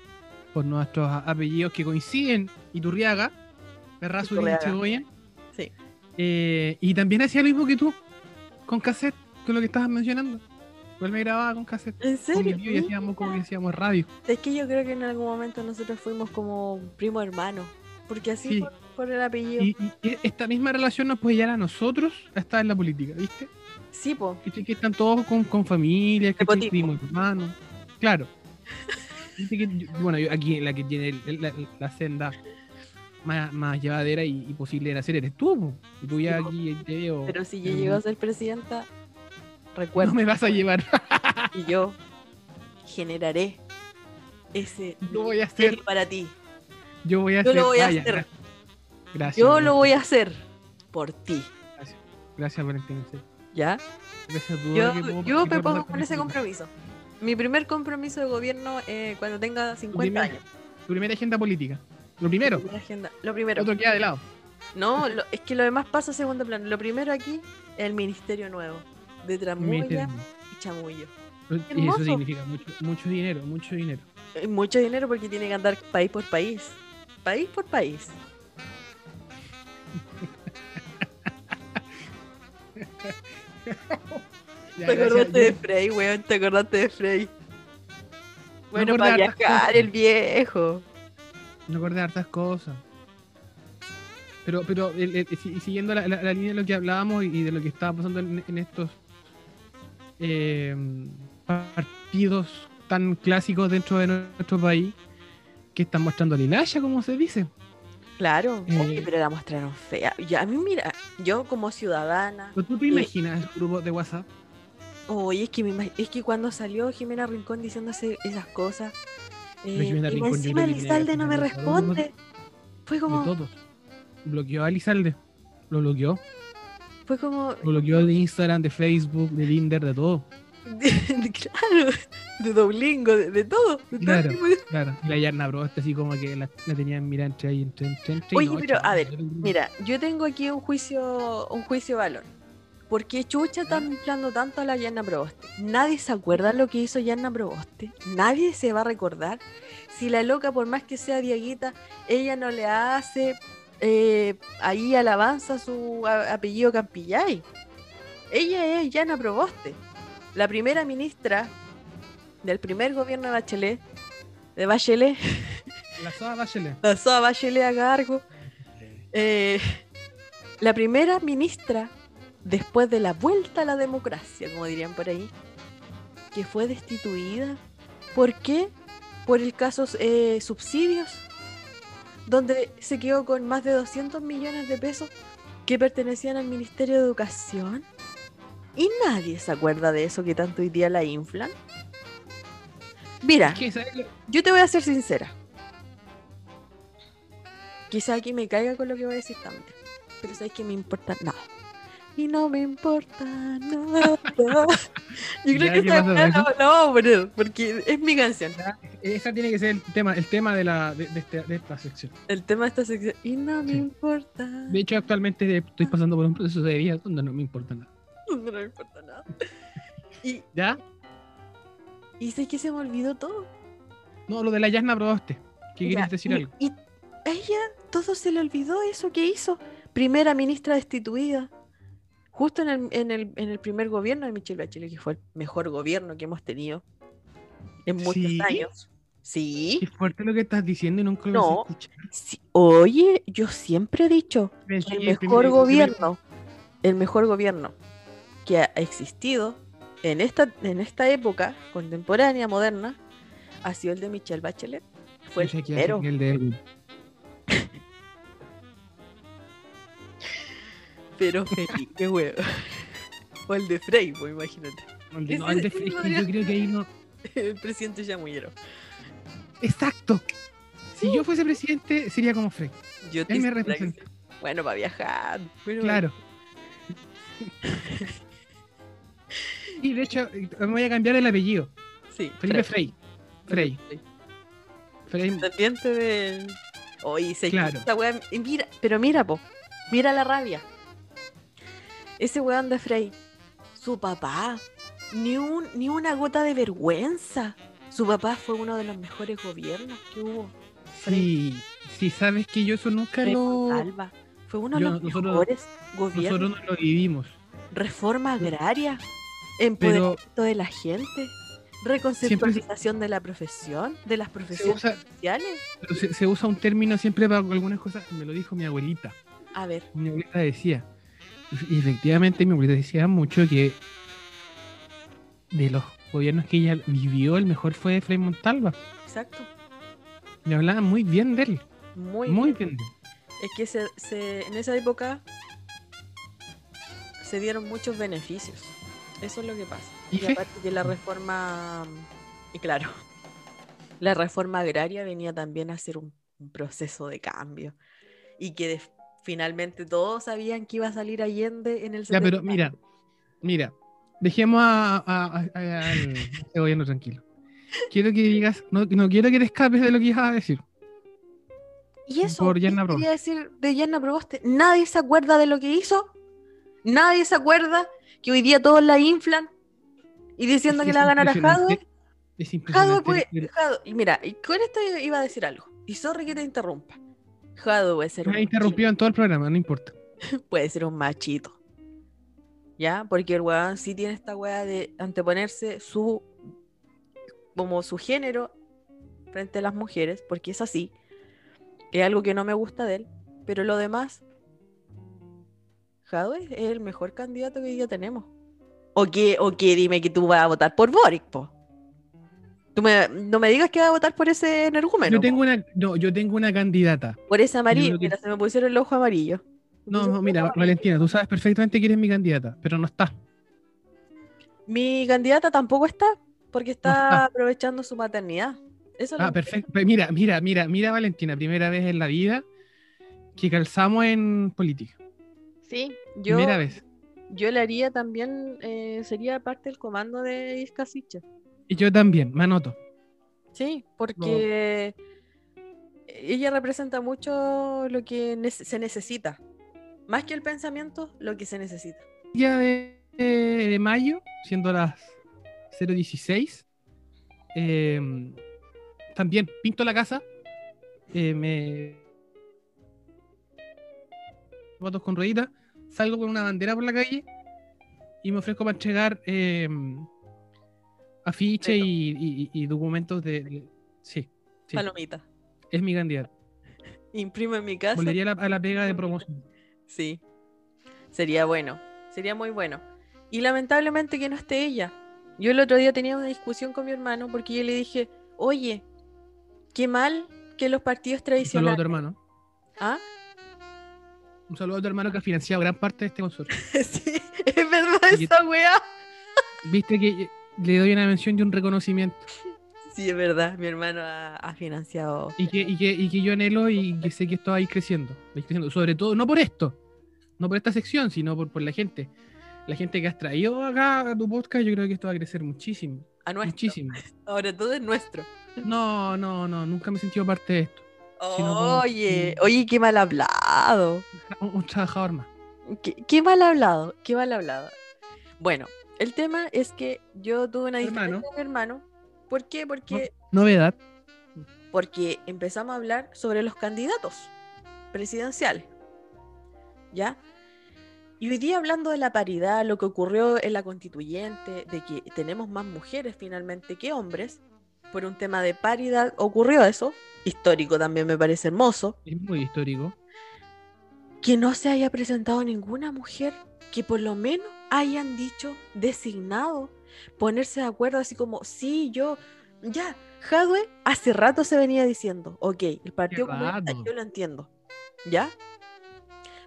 Speaker 2: Por nuestros a- apellidos que coinciden, Iturriaga, Ferrazuri y. Chegoyen.
Speaker 1: Sí.
Speaker 2: Eh, y también hacía lo mismo que tú, con cassette, con lo que estabas mencionando. Igual me grababa con cassette.
Speaker 1: ¿En
Speaker 2: Con
Speaker 1: serio?
Speaker 2: tío y hacíamos como que hacíamos radio.
Speaker 1: Es que yo creo que en algún momento nosotros fuimos como primo hermano. Porque así
Speaker 2: Sí.
Speaker 1: por, por el apellido.
Speaker 2: Y, y esta misma relación nos puede llevar a nosotros a estar en la política, ¿viste?
Speaker 1: Sí, po.
Speaker 2: ¿Viste? Que están todos con, con familia, que primos, hermanos. Claro. Que yo- bueno, yo aquí la que tiene la, la senda más, más llevadera y, y posible de hacer eres tú. po. Y tú ya
Speaker 1: Sí,
Speaker 2: aquí te veo.
Speaker 1: Pero si yo llego a ser presidenta,
Speaker 2: No
Speaker 1: recuerda
Speaker 2: me vas a llevar.
Speaker 1: que yo generaré ese
Speaker 2: Lo voy a hacer.
Speaker 1: para ti.
Speaker 2: Yo voy a
Speaker 1: Yo
Speaker 2: hacer.
Speaker 1: lo voy a
Speaker 2: Ah, ya,
Speaker 1: hacer.
Speaker 2: Gracias.
Speaker 1: Yo
Speaker 2: gracias,
Speaker 1: lo voy a hacer por ti.
Speaker 2: Gracias por entender.
Speaker 1: ¿Ya?
Speaker 2: Gracias a
Speaker 1: Yo,
Speaker 2: puedo-
Speaker 1: yo me pongo con ese compromiso. Mi primer compromiso de gobierno eh, cuando tenga 50
Speaker 2: primer-
Speaker 1: años.
Speaker 2: Tu primera agenda política. Lo primero.
Speaker 1: Agenda. Lo primero.
Speaker 2: Otro queda de lado.
Speaker 1: No, lo- es que lo demás pasa a segundo plano. Lo primero aquí es el ministerio nuevo. De
Speaker 2: Ministerio.
Speaker 1: y chamullo.
Speaker 2: Y eso significa mucho, mucho dinero, mucho dinero.
Speaker 1: Eh, Mucho dinero porque tiene que andar país por país. País por país. Te acordaste de Frey, weón. Te acordaste de Frey. Bueno, para viajar, el viejo.
Speaker 2: Me acordé de hartas cosas. Pero, pero el- el- si- siguiendo la, la- la línea de lo que hablábamos y de lo que estaba pasando en, en estos eh, partidos tan clásicos dentro de nuestro país, que están mostrando a Lilasha, como se dice.
Speaker 1: Claro.
Speaker 2: Eh.
Speaker 1: Oye, pero la mostraron fea. Ya, a mí, mira, yo como ciudadana.
Speaker 2: Pero tú te imaginas el grupo de WhatsApp.
Speaker 1: Oye, es que, me es que cuando salió Jimena Rincón diciéndose esas cosas. eh,
Speaker 2: Jimena
Speaker 1: y
Speaker 2: Rincón,
Speaker 1: encima Elizalde no me responde. Fue
Speaker 2: De
Speaker 1: como.
Speaker 2: todos. Bloqueó a Elizalde. Lo bloqueó.
Speaker 1: Fue como.
Speaker 2: Lo bloqueó de Instagram, de Facebook, de Tinder, de todo.
Speaker 1: claro. De Doblingo, de, de todo. de todo
Speaker 2: Claro.
Speaker 1: tipo de-
Speaker 2: Claro. Y la Yarna Bros, así como que la, la tenían mirada entre ahí, entre, entre, entre
Speaker 1: Oye,
Speaker 2: no,
Speaker 1: pero, a ver. Mira, yo tengo aquí un juicio, un juicio de valor. ¿Por qué Chucha está inflando tanto a la Yanna Proboste? Nadie se acuerda lo que hizo Yanna Proboste. Nadie se va a recordar. Si la loca, por más que sea Diaguita, ella no le hace eh, ahí alabanza su a- apellido Campillay. Ella es Yanna Proboste, la primera ministra del primer gobierno de Bachelet, de Bachelet,
Speaker 2: La Soa Bachelet.
Speaker 1: pasó a Bachelet a cargo. Eh, la primera ministra después de la vuelta a la democracia, como dirían por ahí, que fue destituida. ¿Por qué? Por el caso eh, subsidios, donde se quedó con más de 200 millones de pesos que pertenecían al Ministerio de Educación. Y nadie se acuerda de eso que tanto hoy día la inflan. Mira,
Speaker 2: Es que, ¿sabes lo-
Speaker 1: yo te voy a ser sincera. Quizá aquí me caiga con lo que voy a decir también. Pero sabes que me importa nada. Y no me importa nada. Yo creo que
Speaker 2: ¿qué
Speaker 1: esa
Speaker 2: pasa
Speaker 1: weá
Speaker 2: con
Speaker 1: la, la vamos a poner, porque es mi canción.
Speaker 2: Esa tiene que ser el tema, el tema de, la, de, de este- de esta sección.
Speaker 1: El tema de esta sección. Y no me importa.
Speaker 2: De hecho, actualmente estoy pasando por un proceso de vida donde no me importa nada.
Speaker 1: No me importa nada. Y,
Speaker 2: ¿Ya?
Speaker 1: y sé que se me olvidó todo.
Speaker 2: No, lo de la Yasna Proboste. ¿Qué quieres decir
Speaker 1: y-
Speaker 2: algo?
Speaker 1: Y a ella todo se le olvidó eso que hizo. Primera ministra destituida. Justo en el, en el, en el primer gobierno de Michelle Bachelet, que fue el mejor gobierno que hemos tenido en muchos
Speaker 2: ¿Sí?
Speaker 1: años. Sí,
Speaker 2: Qué fuerte lo que estás diciendo y nunca lo
Speaker 1: No. sí. Oye, yo siempre he dicho, el mejor gobierno, el mejor gobierno que ha existido en esta, en esta época contemporánea, moderna, ha sido el de Michelle Bachelet. Fue el primero.
Speaker 2: el de.
Speaker 1: Pero Felipe, weón. O el de Frey, pues imagínate.
Speaker 2: El de- no, el de-
Speaker 1: ese
Speaker 2: es que
Speaker 1: podría
Speaker 2: yo creo que ahí no.
Speaker 1: El presidente.
Speaker 2: Exacto. Si yo fuese presidente, sería como Frey.
Speaker 1: Yo
Speaker 2: Él me representa.
Speaker 1: sí. Bueno, para viajar. Bueno,
Speaker 2: Claro. Y de hecho, me voy a cambiar el apellido.
Speaker 1: Sí,
Speaker 2: Felipe
Speaker 1: Frey.
Speaker 2: Frey. Frey. Frey.
Speaker 1: Descendiente de. Oye, se
Speaker 2: Claro.
Speaker 1: esta weá- y mira, pero mira, po. Mira la rabia. Ese weón de Frey. Su papá. Ni, un, ni una gota de vergüenza. Su papá fue uno de los mejores gobiernos que hubo.
Speaker 2: Sí, sí, sabes que yo eso nunca
Speaker 1: Frei
Speaker 2: lo.
Speaker 1: Montalva. Fue uno de
Speaker 2: Yo-
Speaker 1: los
Speaker 2: nosotros-
Speaker 1: mejores gobiernos.
Speaker 2: Nosotros no lo vivimos.
Speaker 1: Reforma agraria. Empoderamiento de la gente. Reconceptualización de la profesión, de las profesiones
Speaker 2: usa-
Speaker 1: sociales.
Speaker 2: Pero se, se usa un término siempre para algunas cosas. Me lo dijo mi abuelita.
Speaker 1: A ver,
Speaker 2: Mi abuelita decía. Y efectivamente, mi abuelita decía mucho que de los gobiernos que ella vivió, el mejor fue Frei Montalva.
Speaker 1: exacto.
Speaker 2: Me hablaban muy bien de él.
Speaker 1: Muy,
Speaker 2: Muy
Speaker 1: bien.
Speaker 2: bien. de él.
Speaker 1: Es que se, se- en esa época se dieron muchos beneficios. Eso es lo que pasa.
Speaker 2: Y
Speaker 1: aparte que la reforma, y claro, la reforma agraria venía también a ser un, un proceso de cambio. Y que de- finalmente todos sabían que iba a salir Allende en el
Speaker 2: Ya, pero
Speaker 1: 70.
Speaker 2: mira, mira, dejemos a, a- a- a- al gobierno tranquilo. Quiero que digas, no, no quiero que te escapes de lo que ibas a decir.
Speaker 1: Y eso,
Speaker 2: por
Speaker 1: ¿qué
Speaker 2: Yanna
Speaker 1: quería decir de Yanna Proboste? Nadie se acuerda de lo que hizo. Nadie se acuerda que hoy día todos la inflan y diciendo
Speaker 2: Es
Speaker 1: que la va a ganar a.
Speaker 2: Es impresionante.
Speaker 1: puede- y mira, y con esto iba a decir algo. Y sorry que te interrumpa. Puede ser
Speaker 2: Me
Speaker 1: un
Speaker 2: interrumpido en todo el programa, no importa.
Speaker 1: puede ser un machito. ¿Ya? Porque el weón sí tiene esta weá de anteponerse su como su género frente a las mujeres, porque es así. Es algo que no me gusta de él. Pero lo demás, Jadwe es el mejor candidato que hoy día tenemos. O que, o que dime que tú vas a votar por Boric, po. Tú me- no me digas que vas a votar por ese energúmeno.
Speaker 2: Yo
Speaker 1: po.
Speaker 2: tengo una, no, yo tengo una candidata.
Speaker 1: Por ese amarillo.
Speaker 2: creo que-
Speaker 1: Mira, se me pusieron el ojo amarillo.
Speaker 2: No, no, mira,
Speaker 1: amarillo.
Speaker 2: Valentina, tú sabes perfectamente quién es mi candidata, pero no está.
Speaker 1: Mi candidata tampoco está, porque está,
Speaker 2: está.
Speaker 1: aprovechando su maternidad. Eso
Speaker 2: Ah, perfecto. Pe- Mira, mira, mira, mira, Valentina, primera vez en la vida que calzamos en política.
Speaker 1: Sí, yo,
Speaker 2: Primera vez.
Speaker 1: yo le haría también, eh, sería parte del comando de Isca Siche.
Speaker 2: Y yo también, me anoto.
Speaker 1: Sí, porque ella representa mucho lo que se necesita. Más que el pensamiento, lo que se necesita.
Speaker 2: día de, de mayo, siendo las 016, eh, también pinto la casa, eh, me votos con rueditas, salgo con una bandera por la calle y me ofrezco para entregar eh, afiches y, y- y documentos de, de- sí, sí,
Speaker 1: Palomita.
Speaker 2: es mi candidato.
Speaker 1: Imprimo en mi casa.
Speaker 2: Volvería a la, a la pega de promoción.
Speaker 1: Sí. Sería bueno. Sería muy bueno. Y lamentablemente que no esté ella. Yo el otro día tenía una discusión con mi hermano porque yo le dije, oye, qué mal que los partidos
Speaker 2: a
Speaker 1: tradicionales...
Speaker 2: tu hermano.
Speaker 1: ¿Ah?
Speaker 2: Un saludo a tu hermano que ha financiado gran parte de este consorcio.
Speaker 1: sí, es verdad
Speaker 2: Y-
Speaker 1: esa weá.
Speaker 2: Viste que le doy una mención y un reconocimiento.
Speaker 1: Sí, es verdad. Mi hermano ha, ha financiado.
Speaker 2: Y que, y, que, y que yo anhelo y que sé que esto va a ir creciendo. va a ir creciendo. Sobre todo, no por esto, no por esta sección, sino por, por la gente. La gente que has traído acá a tu podcast, yo creo que esto va a crecer muchísimo.
Speaker 1: A nuestro.
Speaker 2: Muchísimo.
Speaker 1: Ahora todo es nuestro.
Speaker 2: No, no, no, nunca me he sentido parte de esto.
Speaker 1: Oye, oye, qué mal hablado.
Speaker 2: Un, un trabajador más.
Speaker 1: Qué, qué mal hablado, qué mal hablado. Bueno, el tema es que yo tuve una diferencia
Speaker 2: Hermano.
Speaker 1: con mi hermano. ¿Por qué? Porque,
Speaker 2: Novedad.
Speaker 1: porque empezamos a hablar sobre los candidatos presidenciales. ¿Ya? Y hoy día hablando de la paridad, lo que ocurrió en la constituyente, de que tenemos más mujeres finalmente que hombres, por un tema de paridad ocurrió eso, histórico también me parece hermoso,
Speaker 2: Es muy histórico.
Speaker 1: que no se haya presentado ninguna mujer que por lo menos hayan dicho, designado, ponerse de acuerdo así como, sí, yo, ya, Jadwe hace rato se venía diciendo, ok, el Partido Comunista yo lo entiendo, ¿ya?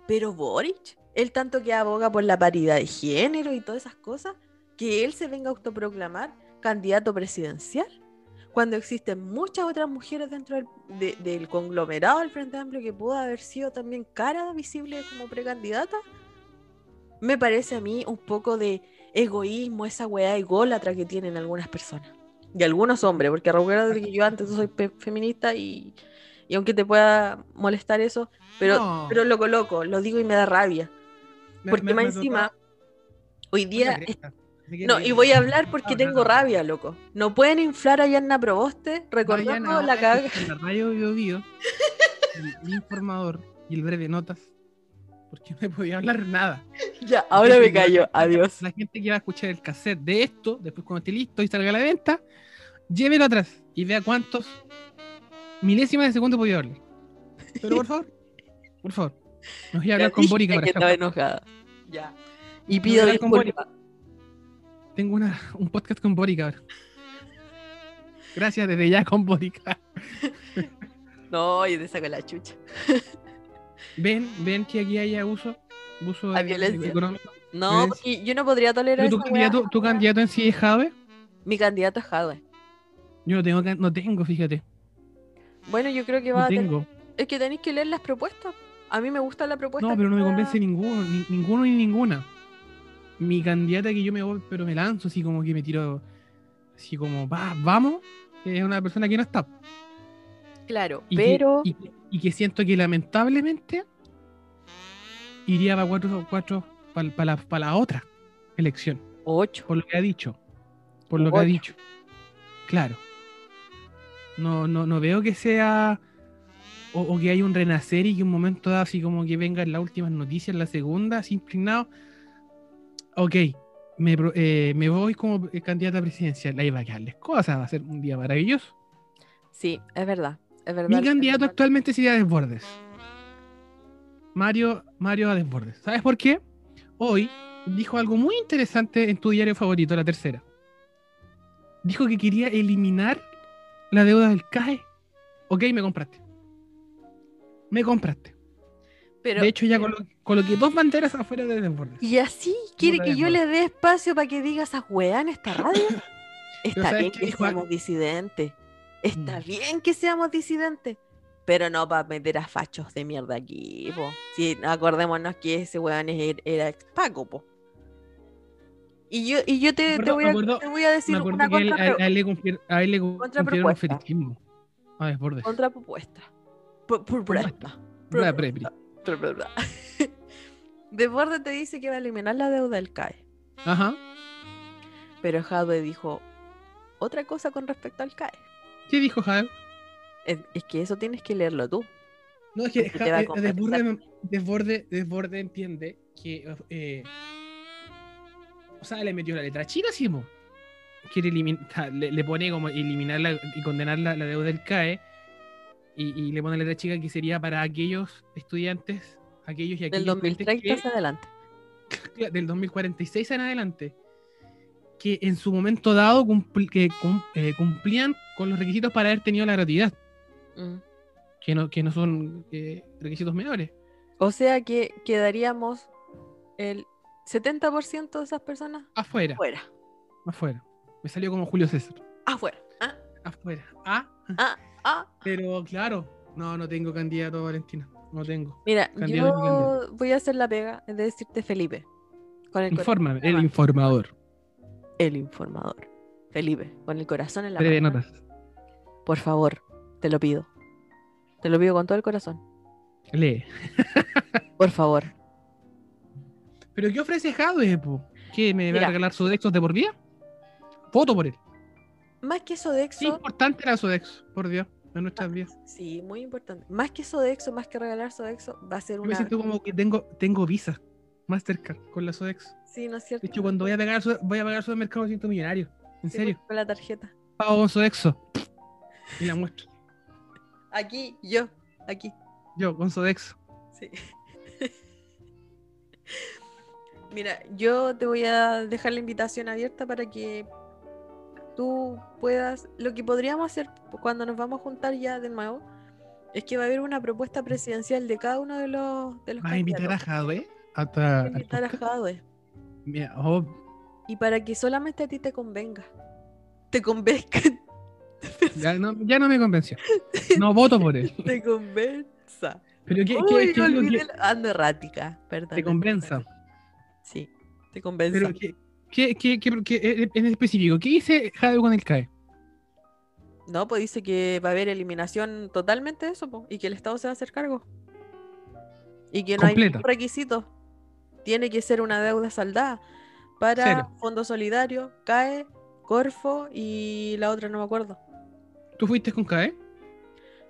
Speaker 1: Pero Boric, él tanto que aboga por la paridad de género y todas esas cosas, que él se venga a autoproclamar candidato presidencial, cuando existen muchas otras mujeres dentro del, de- del conglomerado del Frente Amplio que pudo haber sido también cara visible como precandidata, me parece a mí un poco de egoísmo, esa weá ególatra que tienen algunas personas. Y algunos hombres, porque recuerda que yo antes soy feminista y, y aunque te pueda molestar eso, pero,
Speaker 2: No.
Speaker 1: pero lo coloco, lo digo y me da rabia.
Speaker 2: Me-
Speaker 1: Porque
Speaker 2: me-
Speaker 1: más
Speaker 2: me
Speaker 1: encima,
Speaker 2: tocó-
Speaker 1: hoy día... No, y voy a hablar porque
Speaker 2: No, no,
Speaker 1: tengo
Speaker 2: no.
Speaker 1: rabia, loco. No pueden inflar a Yanna Proboste recordando
Speaker 2: a-
Speaker 1: la caga.
Speaker 2: la radio Bio Bio, el, informador y el breve notas. porque no he podido hablar nada.
Speaker 1: Ya, ahora me callo. Adiós.
Speaker 2: La gente que va a escuchar el cassette de esto, después cuando esté listo y salga a la venta, llévelo atrás y vea cuántos milésimas de segundo podido hablar. Pero por favor, por favor, nos voy a hablar con Boric ahora.
Speaker 1: que estaba enojada. Ya. Y pido disculpas.
Speaker 2: Tengo una, un podcast con Boric ahora. Gracias desde ya con Boric.
Speaker 1: No, yo te saco la chucha.
Speaker 2: Ven, ven que aquí hay abuso. Abuso de-
Speaker 1: violencia.
Speaker 2: económico.
Speaker 1: No, porque yo no podría tolerar
Speaker 2: tu candidato, tu candidato en sí es Jave.
Speaker 1: Mi candidato es Jadwe.
Speaker 2: Yo no tengo, no tengo, fíjate.
Speaker 1: Bueno, yo creo que va
Speaker 2: No
Speaker 1: a tener-. Es que tenéis que leer las propuestas. A mí me gusta la propuesta.
Speaker 2: No, pero no me convence ninguno, ni- ninguno ni ninguna. Mi candidata que yo me voy, pero me lanzo así como que me tiro, así como, va, vamos, es una persona que no está.
Speaker 1: Claro,
Speaker 2: Y
Speaker 1: pero.
Speaker 2: y, que- y que siento que lamentablemente iría para cuatro, cuatro, para la, pa la otra elección,
Speaker 1: Ocho.
Speaker 2: por lo que ha dicho. Por lo que ha dicho. Claro. No, no, no veo que sea. O, o que haya un renacer y que un momento dado así como que vengan las últimas noticias, la segunda, así inclinado. Ok, me, eh, me voy como eh, candidata presidencial. Ahí va a quedarles cosas, va a ser un día maravilloso.
Speaker 1: Sí, es verdad. Es verdad.
Speaker 2: Mi
Speaker 1: es
Speaker 2: candidato
Speaker 1: verdad.
Speaker 2: actualmente sería Desbordes. Mario, Mario a Desbordes. ¿Sabes por qué? Hoy dijo algo muy interesante en tu diario favorito, la tercera. Dijo que quería eliminar la deuda del CAE. Ok, me compraste. Me compraste.
Speaker 1: Pero,
Speaker 2: de hecho, ya colo- coloqué dos banderas afuera de Desbordes.
Speaker 1: ¿Y así quiere que yo le dé espacio para que diga esas weas en esta radio? Está
Speaker 2: ¿sabes
Speaker 1: bien que seamos disidentes. Está
Speaker 2: Mm.
Speaker 1: bien que seamos disidentes. Pero no para meter a fachos de mierda aquí, po. Si acordémonos que ese weón es- era ex Paco, po. Y yo, y yo te, te voy, a,
Speaker 2: acuerdo-
Speaker 1: te voy a decir una
Speaker 2: que a él, a él- le confier- a él le fetichismo. A Desbordes.
Speaker 1: contrapropuesta. Por
Speaker 2: Propuesta. Bla.
Speaker 1: Desborde te dice que va a eliminar la deuda del CAE.
Speaker 2: Ajá.
Speaker 1: Pero Jadwe dijo otra cosa con respecto al CAE.
Speaker 2: ¿Qué dijo Jael?
Speaker 1: Es, es que eso tienes que leerlo tú.
Speaker 2: No, es que
Speaker 1: Porque te va a
Speaker 2: Ja- eh, Desborde,
Speaker 1: convencer.
Speaker 2: Desborde, Desborde entiende que. eh, o sea, le metió la letra chica, sí, mo. Quiere eliminar. Le, le pone como eliminar la- y condenar la, la deuda del CAE. Y, y le pone la letra chica que sería para aquellos estudiantes, aquellos y
Speaker 1: Del
Speaker 2: aquellos estudiantes
Speaker 1: 2030
Speaker 2: que-
Speaker 1: hacia adelante.
Speaker 2: del 2046 en adelante, que en su momento dado cumpl- que cum- eh, cumplían con los requisitos para haber tenido la gratuidad,
Speaker 1: Mm.
Speaker 2: que no, que no son eh, requisitos menores.
Speaker 1: O sea que quedaríamos el 70% de esas personas
Speaker 2: Afuera,
Speaker 1: fuera.
Speaker 2: afuera. Me salió como Julio César.
Speaker 1: Afuera. Ah,
Speaker 2: Afuera. Ah,
Speaker 1: ah, ah.
Speaker 2: pero claro, no, no tengo candidato, Valentina. No tengo.
Speaker 1: Mira,
Speaker 2: Candidato
Speaker 1: yo voy a hacer la pega de decirte Felipe. Con el,
Speaker 2: Infórmame, el informador.
Speaker 1: el informador. Felipe, con el corazón en la
Speaker 2: Breve
Speaker 1: mano.
Speaker 2: notas.
Speaker 1: Por favor, te lo pido. Te lo pido con todo el corazón.
Speaker 2: Lee.
Speaker 1: Por favor.
Speaker 2: ¿Pero qué ofrece Jadwe, po? ¿Qué, me va a regalar Sodexos de por vida? Voto por él.
Speaker 1: Más que
Speaker 2: Qué
Speaker 1: Sodexo.
Speaker 2: importante era Sodexo, por Dios, en nuestras vidas.
Speaker 1: Sí, muy importante. Más que Sodexo, más que regalar Sodexo, va a ser
Speaker 2: Yo me
Speaker 1: una.
Speaker 2: siento como que tengo, tengo visa Mastercard con la Sodexo.
Speaker 1: Sí, no es cierto.
Speaker 2: De hecho, cuando voy a pagar, voy a pagar supermercado me siento millonario. En
Speaker 1: Sí,
Speaker 2: serio.
Speaker 1: Con la tarjeta.
Speaker 2: Pago con Sodexo. Y la muestro.
Speaker 1: Aquí, yo, aquí.
Speaker 2: Yo, con Sodexo.
Speaker 1: Sí. Mira, yo te voy a dejar la invitación abierta para que tú puedas. Lo que podríamos hacer cuando nos vamos a juntar ya de nuevo es que va a haber una propuesta presidencial de cada uno de los de los
Speaker 2: ¿Vas a invitar a. Jadwe?
Speaker 1: A invitar a Jadwe.
Speaker 2: Mira, oh,
Speaker 1: Y para que solamente a ti te convenga. Te convenzca.
Speaker 2: ya, no, ya no me convenció. No voto por él.
Speaker 1: te convenza.
Speaker 2: Pero que,
Speaker 1: Uy,
Speaker 2: que,
Speaker 1: no olvidé Ando errática, perdón.
Speaker 2: te convenza.
Speaker 1: Sí, te convenza.
Speaker 2: Pero que, que, que, que- que- eh, en específico, ¿qué dice Jadwe con el CAE?
Speaker 1: No, pues dice que va a haber eliminación totalmente de eso, po, y que el Estado se va a hacer cargo. Y que no hay
Speaker 2: Completa.
Speaker 1: ningún requisito. Tiene que ser una deuda saldada para
Speaker 2: Cero.
Speaker 1: Fondo Solidario, CAE, Corfo y la otra no me acuerdo.
Speaker 2: ¿Tú fuiste con CAE?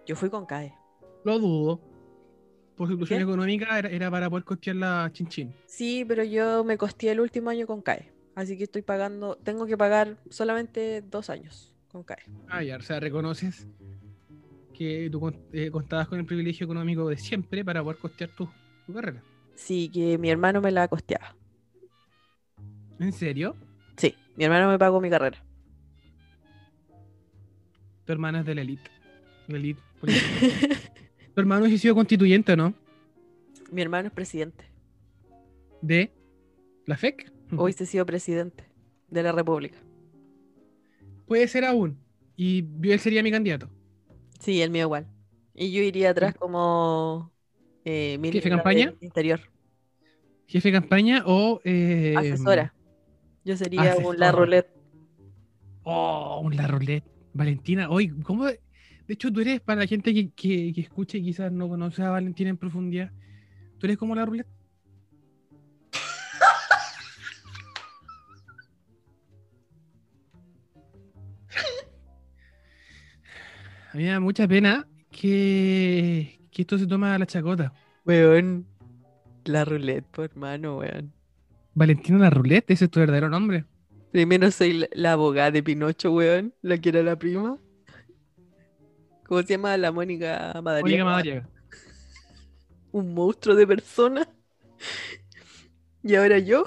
Speaker 1: Yo fui con CAE.
Speaker 2: Lo dudo. por situación
Speaker 1: ¿Qué?
Speaker 2: económica era, era para poder costear la chinchín.
Speaker 1: Sí, pero yo me costeé el último año con CAE. Así que estoy pagando, tengo que pagar solamente dos años con CAE.
Speaker 2: Ah, ya, o sea, reconoces que tú eh, contabas con el privilegio económico de siempre para poder costear tu, tu carrera.
Speaker 1: Sí, que mi hermano me la costeaba.
Speaker 2: ¿En serio?
Speaker 1: Sí, mi hermano me pagó mi carrera.
Speaker 2: Tu hermano es de la elite. La elite tu hermano ha sido constituyente, ¿o ¿no?
Speaker 1: mi hermano es presidente.
Speaker 2: De la FEC.
Speaker 1: Hoy se ha sido presidente de la República.
Speaker 2: Puede ser aún. Y él sería mi candidato.
Speaker 1: Sí, el mío igual. Y yo iría atrás como eh,
Speaker 2: ¿Jefe de campaña?
Speaker 1: Interior.
Speaker 2: Jefe de campaña o. eh,
Speaker 1: Asesora. Yo sería un la roulette.
Speaker 2: Oh, un la roulette. Valentina, hoy, ¿cómo? De de hecho, tú eres, para la gente que, que, que escuche y quizás no conoce a Valentina en profundidad, tú eres como la roulette. A mí me da mucha pena que, que esto se toma a la chacota.
Speaker 1: Weón. La roulette, por hermano, weón.
Speaker 2: Valentina la roulette, ese es tu verdadero nombre.
Speaker 1: Primero soy la, la abogada de Pinocho, weón. La que era la prima. ¿Cómo se llama? La Mónica Madariaga.
Speaker 2: Mónica Madariaga.
Speaker 1: Un monstruo de persona. Y ahora yo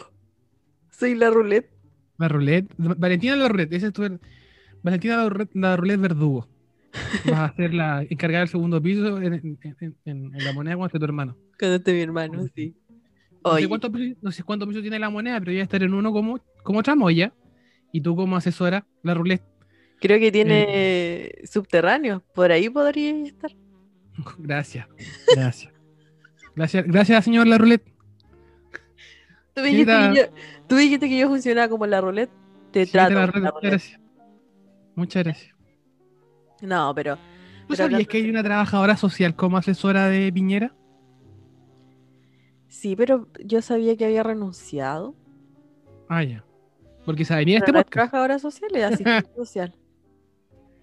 Speaker 1: soy la roulette.
Speaker 2: La roulette. Valentina la roulette, ese es tu Valentina la roulette, la roulette verdugo. Vas a ser la encargada del segundo piso en, en- en- en- en la moneda cuando esté tu hermano.
Speaker 1: Cuando esté mi hermano, sí.
Speaker 2: No sé, pisos, no sé cuántos pisos tiene la moneda, pero voy a estar en uno como, como tramoya. Y tú como asesora, la roulette.
Speaker 1: creo que tiene subterráneo. Por ahí podría estar.
Speaker 2: Gracias. Gracias. Gracias, gracias señor la roulette.
Speaker 1: Tú dijiste, que yo, tú dijiste que yo funcionaba como la roulette. Te
Speaker 2: Señorita
Speaker 1: trato
Speaker 2: la
Speaker 1: como
Speaker 2: roulette,
Speaker 1: la
Speaker 2: muchas
Speaker 1: roulette.
Speaker 2: gracias. Muchas gracias.
Speaker 1: No, pero
Speaker 2: ¿Tú
Speaker 1: Pero
Speaker 2: sabías que hay una trabajadora social como asesora de Piñera?
Speaker 1: sí, pero yo sabía que había renunciado.
Speaker 2: Ah, ya. Porque se venía este
Speaker 1: Pero
Speaker 2: podcast.
Speaker 1: trabajadora social, es asistente social.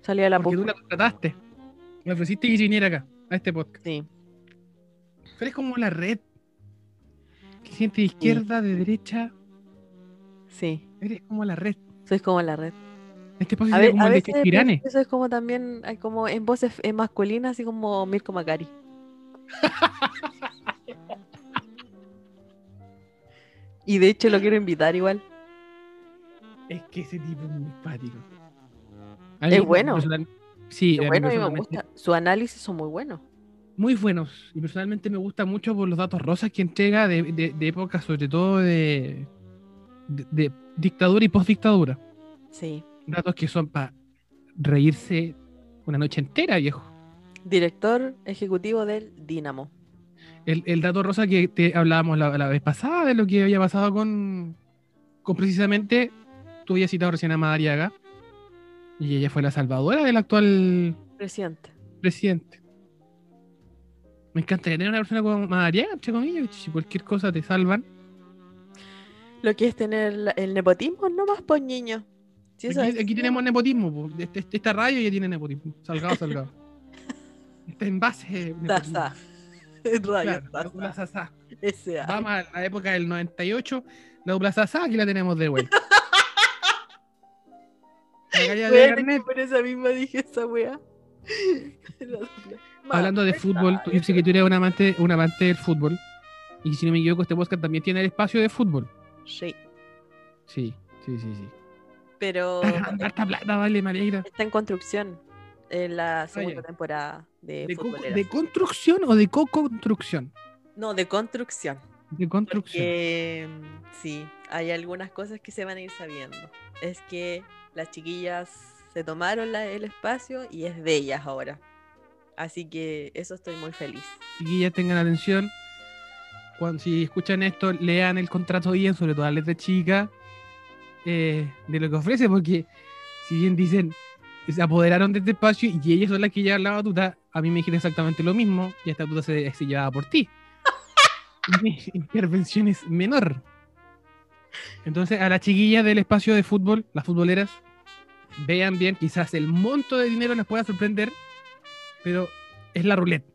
Speaker 1: Salía a la
Speaker 2: Porque tú la contrataste. Le ofreciste que viniera acá, a este podcast.
Speaker 1: Sí.
Speaker 2: Eres como la red. Que gente de izquierda, de derecha.
Speaker 1: Sí,
Speaker 2: Eres como la red.
Speaker 1: soy como la red.
Speaker 2: Este sería
Speaker 1: ve-
Speaker 2: como el de
Speaker 1: eso es como también, como en voces eh, masculinas, así como Mirko Macari. y de hecho lo quiero invitar igual.
Speaker 2: Es que ese tipo es muy empático.
Speaker 1: Es bueno.
Speaker 2: personal- Sí, mí
Speaker 1: bueno, a mí me
Speaker 2: personalmente-
Speaker 1: gusta. Sus análisis son muy buenos.
Speaker 2: Muy buenos. Y personalmente me gusta mucho por los datos rosas que entrega de, de, de épocas, sobre todo de, de, de dictadura y postdictadura.
Speaker 1: Sí.
Speaker 2: Datos que son para reírse una noche entera, viejo.
Speaker 1: Director ejecutivo del Dinamo.
Speaker 2: El, el dato rosa que te hablábamos la, la vez pasada de lo que había pasado con, con precisamente, tú habías citado recién a Madariaga, y ella fue la salvadora del actual
Speaker 1: Presidente.
Speaker 2: presidente. Me encantaría tener una persona como Madariaga, entre comillas, si cualquier cosa te salvan.
Speaker 1: Lo que es tener el nepotismo, no más por niño. Sí,
Speaker 2: Aquí, tenemos nepotismo, po. Este- este- esta radio ya tiene nepotismo. Salgado, salgado. Este envase.
Speaker 1: Taza. En radio,
Speaker 2: Claro, la. Vamos a la época del 98, la dupla Sasá, aquí la tenemos de vuelta. La de
Speaker 1: por esa misma dije esa dupla.
Speaker 2: hablando de fútbol, tú- yo sé que tú eres un amante, un amante del fútbol. Y si no me equivoco, este podcast también tiene el espacio de fútbol.
Speaker 1: Sí,
Speaker 2: Sí, sí, sí, sí.
Speaker 1: Pero
Speaker 2: Harta plata, vale, me alegra.
Speaker 1: está en construcción en la segunda temporada de,
Speaker 2: ¿De, co-
Speaker 1: Futboleras.
Speaker 2: ¿De construcción o de co-construcción?
Speaker 1: No, de construcción.
Speaker 2: De construcción.
Speaker 1: Porque mm, sí, hay algunas cosas que se van a ir sabiendo. Es que las chiquillas se tomaron la- el espacio y es de ellas ahora. Así que eso estoy muy feliz.
Speaker 2: Chiquillas, tengan atención. Cuando, si escuchan esto, lean el contrato bien, sobre todo la letra chica, eh, de lo que ofrece, porque si bien dicen se apoderaron de este espacio y ellas son las que llevan la batuta, a mí me dijeron exactamente lo mismo y esta batuta se, se llevaba por ti. Mi intervención es menor. Entonces, a las chiquillas del espacio de fútbol, las futboleras, vean bien, quizás el monto de dinero les pueda sorprender, pero es la ruleta.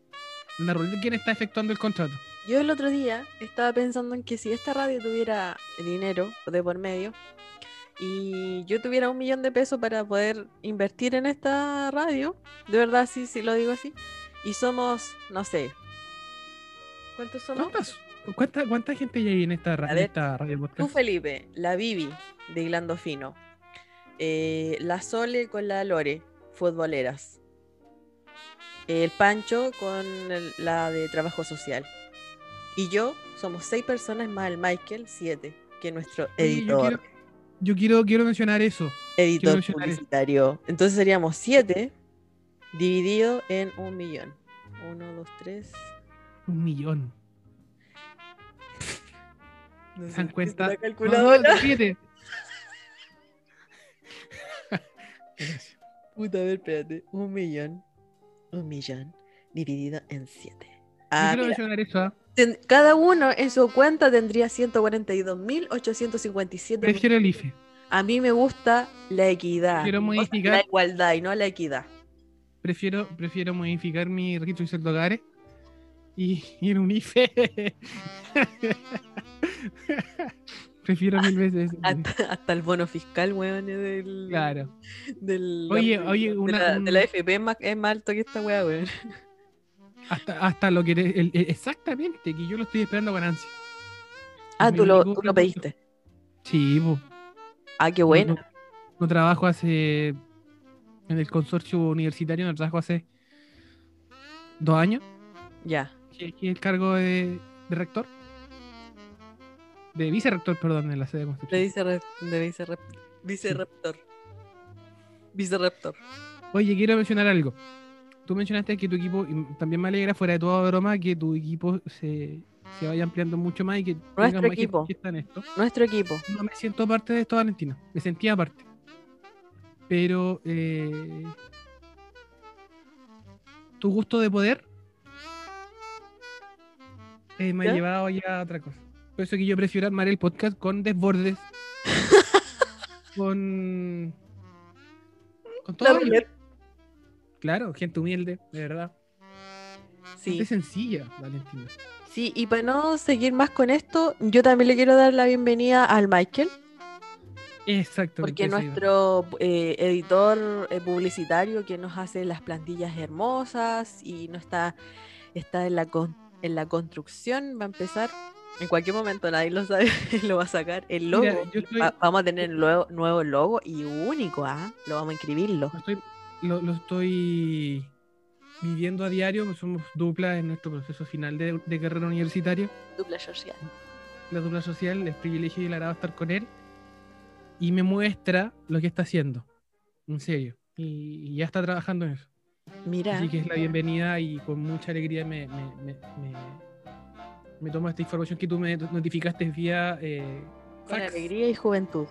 Speaker 2: Una ruleta. ¿Quién está efectuando el contrato?
Speaker 1: Yo el otro día estaba pensando en que si esta radio tuviera dinero de por medio y yo tuviera un millón de pesos para poder invertir en esta radio, de verdad sí, sí lo digo así, y somos, no sé, ¿cuántos somos?
Speaker 2: ¿Cuántas- ¿Cuánta, cuánta gente hay en esta, ra-
Speaker 1: ver,
Speaker 2: esta radio
Speaker 1: Tú,
Speaker 2: podcast?
Speaker 1: Felipe, la Bibi de Hilando Fino, eh, la Sole con la Lore, futboleras, el Pancho con el- la de trabajo social, y yo somos seis personas más el Michael, siete, que es nuestro editor.
Speaker 2: Yo quiero, quiero mencionar eso.
Speaker 1: editor
Speaker 2: mencionar eso.
Speaker 1: publicitario. Entonces seríamos 7 dividido en un millón. 1, 2, 3.
Speaker 2: Un millón.
Speaker 1: No
Speaker 2: ¿Se dan cuenta?
Speaker 1: La
Speaker 2: No, no,
Speaker 1: calculadora.
Speaker 2: ríete. Gracias.
Speaker 1: Puta, a ver, espérate. Un millón. Un millón dividido en 7.
Speaker 2: Yo
Speaker 1: Ah,
Speaker 2: quiero
Speaker 1: mira.
Speaker 2: mencionar eso. ¿ah?
Speaker 1: Ten- cada uno en su cuenta tendría 142.857.
Speaker 2: Prefiero el IFE.
Speaker 1: A mí me gusta la equidad.
Speaker 2: Quiero modificar-
Speaker 1: La igualdad y no la equidad.
Speaker 2: Prefiero, prefiero modificar mi registro de hogares y ir a un IFE. prefiero mil veces.
Speaker 1: Hasta, hasta el bono fiscal, weón, del.
Speaker 2: Claro.
Speaker 1: Del,
Speaker 2: Oye, oye, una-
Speaker 1: la, de la FP es más, es más alto que esta weá, weón.
Speaker 2: Hasta, hasta lo que. el- el- exactamente, que yo lo estoy esperando con ansia.
Speaker 1: Ah, tú lo, tú lo pediste.
Speaker 2: Sí, pues.
Speaker 1: Ah, qué bueno.
Speaker 2: No, no trabajo hace. En el consorcio universitario, no trabajo hace. Dos años.
Speaker 1: Ya.
Speaker 2: que el cargo de, de rector. De vicerrector, perdón, en la sede de
Speaker 1: vicerre- de vicerre- vicerreptor. Vicerreptor.
Speaker 2: Oye, quiero mencionar algo. Tú mencionaste que tu equipo, y también me alegra, fuera de toda broma, que tu equipo se, se vaya ampliando mucho más y que
Speaker 1: Nuestro
Speaker 2: más
Speaker 1: equipo.
Speaker 2: que está en esto.
Speaker 1: Nuestro equipo.
Speaker 2: No me siento parte de esto, Valentina. Me sentía parte. Pero eh, tu gusto de poder eh, me
Speaker 1: ¿Ya?
Speaker 2: ha llevado ya a otra cosa. Por eso que yo prefiero armar el podcast con desbordes. con. Con todo. Claro, gente humilde, de verdad.
Speaker 1: Sí.
Speaker 2: Gente sencilla, Valentina.
Speaker 1: Sí, y para no seguir más con esto, yo también le quiero dar la bienvenida al Michael,
Speaker 2: Exacto.
Speaker 1: porque nuestro eh, editor eh, publicitario que nos hace las plantillas hermosas y no está, está en, la con- en la construcción, va a empezar. En cualquier momento nadie lo sabe, lo va a sacar. El logo.
Speaker 2: Mira, yo estoy-
Speaker 1: va- vamos a tener un nuevo, nuevo logo y único, ¿ah? Lo vamos a inscribirlo.
Speaker 2: Lo estoy, lo, lo estoy viviendo a diario, pues somos dupla en nuestro proceso final de, de carrera universitaria.
Speaker 1: Dupla social.
Speaker 2: La dupla social es privilegio y el agrado estar con él. Y me muestra lo que está haciendo. En serio. Y, y ya está trabajando en eso.
Speaker 1: Mira,
Speaker 2: Así que es la bienvenida y con mucha alegría me, me, me, me, me tomo esta información que tú me notificaste vía eh,
Speaker 1: con
Speaker 2: fax.
Speaker 1: alegría y juventud.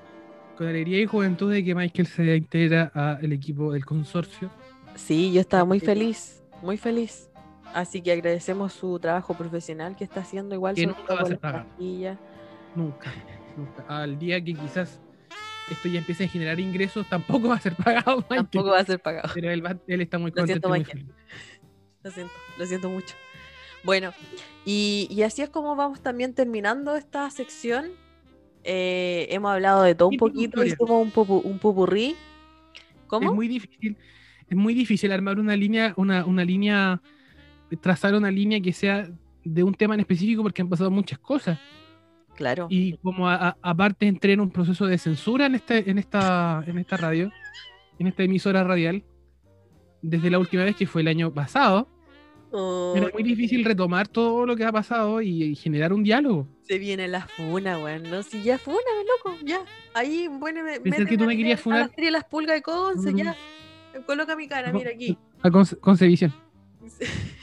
Speaker 2: Con alegría y juventud de que Michael se integra al equipo del consorcio.
Speaker 1: Sí, yo estaba muy feliz, muy feliz. Así que agradecemos su trabajo profesional que está haciendo igual
Speaker 2: Que nunca va a ser. Nunca, nunca. Al día que quizás esto ya empiece a generar ingresos, tampoco va a ser pagado, Michael.
Speaker 1: Tampoco va a ser pagado.
Speaker 2: Pero él, va- él está muy
Speaker 1: Lo siento,
Speaker 2: contento muy
Speaker 1: Michael.
Speaker 2: feliz.
Speaker 1: Lo siento, lo siento mucho. Bueno, y, y así es como vamos también terminando esta sección. Eh, hemos hablado de todo un poquito, hicimos un, popu- un popurrí. ¿Cómo?
Speaker 2: Es muy difícil, es muy difícil armar una línea, una, una línea, trazar una línea que sea de un tema en específico porque han pasado muchas cosas.
Speaker 1: Claro.
Speaker 2: Y como aparte entré en un proceso de censura en este, en esta, en esta radio, en esta emisora radial, desde la última vez que fue el año pasado,
Speaker 1: Oh,
Speaker 2: era muy difícil retomar todo lo que ha pasado y, y generar un diálogo.
Speaker 1: Se viene la funa, weón. No, si ya fúname, loco, ya. Ahí, bueno, me,
Speaker 2: Pensé que tú me querías funar.
Speaker 1: A la serie Las Pulgas de Conce,
Speaker 2: Mm.
Speaker 1: ya. Coloca mi cara, mira aquí.
Speaker 2: A Conce- Concevisión.
Speaker 1: Aquí.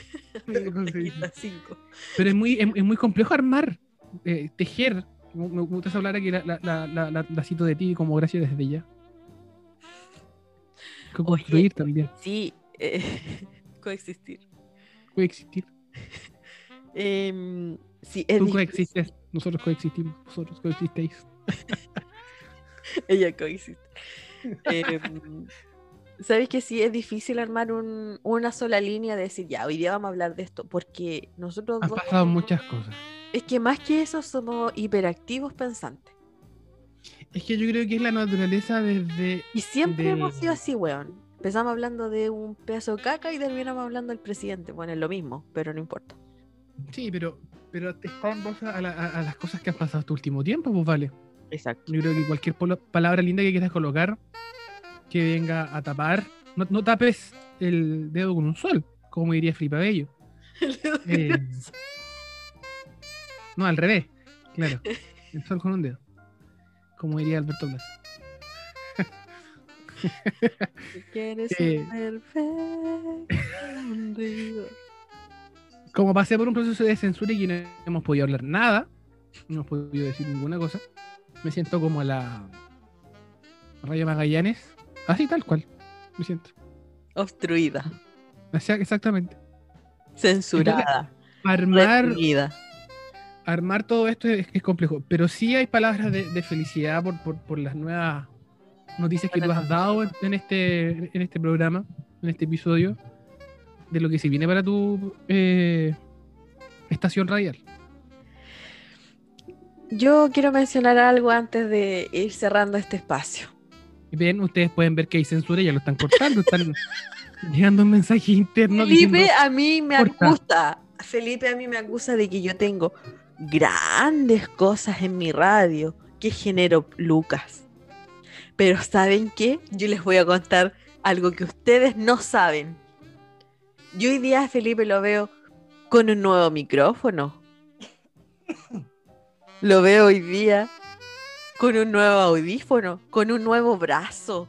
Speaker 2: Pero es muy, es, es muy complejo armar, eh, tejer. Me, gusta esa palabra que la, la, la, la, cito de ti como gracia desde ya. Co-construir también,
Speaker 1: Sí, eh, coexistir.
Speaker 2: Coexistir.
Speaker 1: Sí, es
Speaker 2: Tú coexistes, nosotros coexistimos, vosotros coexistéis.
Speaker 1: Ella coexiste. Em, ¿Sabes que sí es difícil armar un- una sola línea de decir, ya, hoy día vamos a hablar de esto? Porque nosotros
Speaker 2: Han
Speaker 1: dos-
Speaker 2: pasado muchas cosas.
Speaker 1: es que más que eso somos hiperactivos pensantes.
Speaker 2: Es que yo creo que es la naturaleza desde.
Speaker 1: Y siempre hemos sido así, weón. Empezamos hablando de un pedazo de caca y terminamos hablando del presidente. Bueno, es lo mismo, pero no importa.
Speaker 2: Sí, pero, pero está en base a, la- a- a las cosas que han pasado este último tiempo, pues vale.
Speaker 1: Exacto.
Speaker 2: Yo creo que cualquier palabra linda que quieras colocar que venga a tapar, no, no tapes el dedo con un sol, como diría Felipe Bello. Eh, no, al revés, claro. El sol con un dedo, como diría Alberto Blas.
Speaker 1: Si quieres
Speaker 2: eh,
Speaker 1: ser perfecto.
Speaker 2: Como pasé por un proceso de censura y no hemos podido hablar nada, no hemos podido decir ninguna cosa, me siento como a la Rayo Magallanes, así tal cual, me siento.
Speaker 1: Obstruida.
Speaker 2: O sea, exactamente.
Speaker 1: Censurada.
Speaker 2: Armar, todo esto es, es complejo, pero sí hay palabras de, de felicidad por, por, por las nuevas noticias que tú has dado en, este, en este programa, en este episodio, de lo que se viene para tu eh, estación radial.
Speaker 1: Yo quiero mencionar algo antes de ir cerrando este espacio.
Speaker 2: Ven, ustedes pueden ver que hay censura, ya lo están cortando, están llegando un mensaje interno.
Speaker 1: Felipe
Speaker 2: diciendo,
Speaker 1: a mí me
Speaker 2: corta.
Speaker 1: acusa. Felipe a mí me acusa de que yo tengo grandes cosas en mi radio que genero Lucas. Pero ¿saben qué? Yo les voy a contar algo que ustedes no saben. Yo hoy día a Felipe lo veo con un nuevo micrófono. Lo veo hoy día con un nuevo audífono, con un nuevo brazo.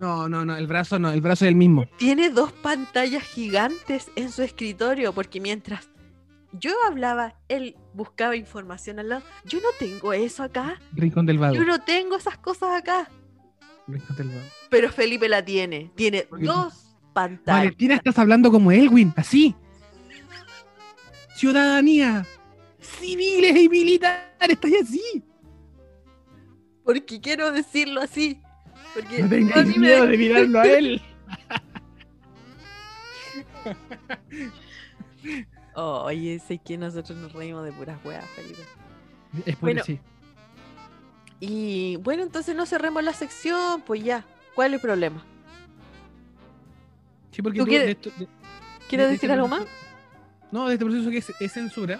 Speaker 2: No, no, no, el brazo no, el brazo es el mismo.
Speaker 1: Tiene dos pantallas gigantes en su escritorio porque mientras yo hablaba, él buscaba información al lado. Yo no tengo eso acá.
Speaker 2: Rincón del vago.
Speaker 1: Yo no tengo esas cosas acá.
Speaker 2: Rincón del vago.
Speaker 1: Pero Felipe la tiene. Tiene dos pantallas.
Speaker 2: Valentina, estás hablando como Elwin, así. Ciudadanía. Civiles y militares, estás así.
Speaker 1: Porque quiero decirlo así. Porque
Speaker 2: No
Speaker 1: me-
Speaker 2: miedo de mirarlo a él.
Speaker 1: Oh, oye, sé que nosotros nos reímos de puras weas, Felipe.
Speaker 2: Es
Speaker 1: Bueno.
Speaker 2: sí.
Speaker 1: Y bueno, entonces no cerremos la sección, pues ya. ¿Cuál es el problema?
Speaker 2: Sí, porque
Speaker 1: ¿Tú
Speaker 2: tú
Speaker 1: quieres-
Speaker 2: de esto- de-
Speaker 1: ¿Quieres
Speaker 2: de
Speaker 1: decir
Speaker 2: este
Speaker 1: algo más?
Speaker 2: No, de este proceso que es, es censura.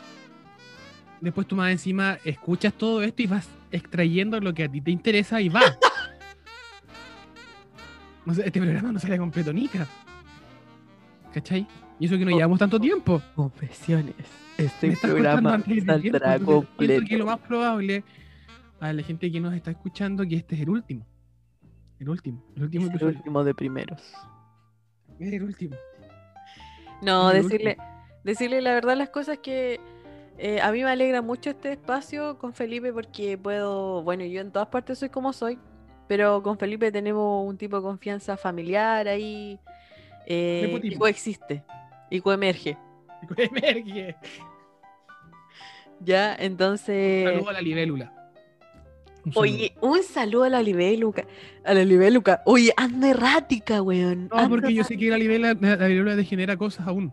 Speaker 2: Después tú más encima escuchas todo esto y vas extrayendo lo que a ti te interesa y va. No sé, este programa no sale completo nica. ¿Cachai? Y eso que no
Speaker 1: Oh.
Speaker 2: llevamos tanto tiempo.
Speaker 1: Confesiones. Este programa saldrá completo.
Speaker 2: que lo más probable a la gente que nos está escuchando que este es el último. El último. El último
Speaker 1: Es el último de primeros.
Speaker 2: Es el último.
Speaker 1: No,
Speaker 2: el
Speaker 1: decirle, decirle la verdad las cosas que eh, a mí me alegra mucho este espacio con Felipe porque puedo, bueno, yo en todas partes soy como soy, pero con Felipe tenemos un tipo de confianza familiar ahí eh,
Speaker 2: Nepotismo.
Speaker 1: coexiste y coemerge.
Speaker 2: Emerge.
Speaker 1: Ya, entonces...
Speaker 2: Saludo a la libélula. Un.
Speaker 1: Oye, un saludo a la libéluca. A la libéluca. Oye, anda errática, weón.
Speaker 2: No,
Speaker 1: anda
Speaker 2: porque yo sé que la libélula, la libélula degenera cosas aún.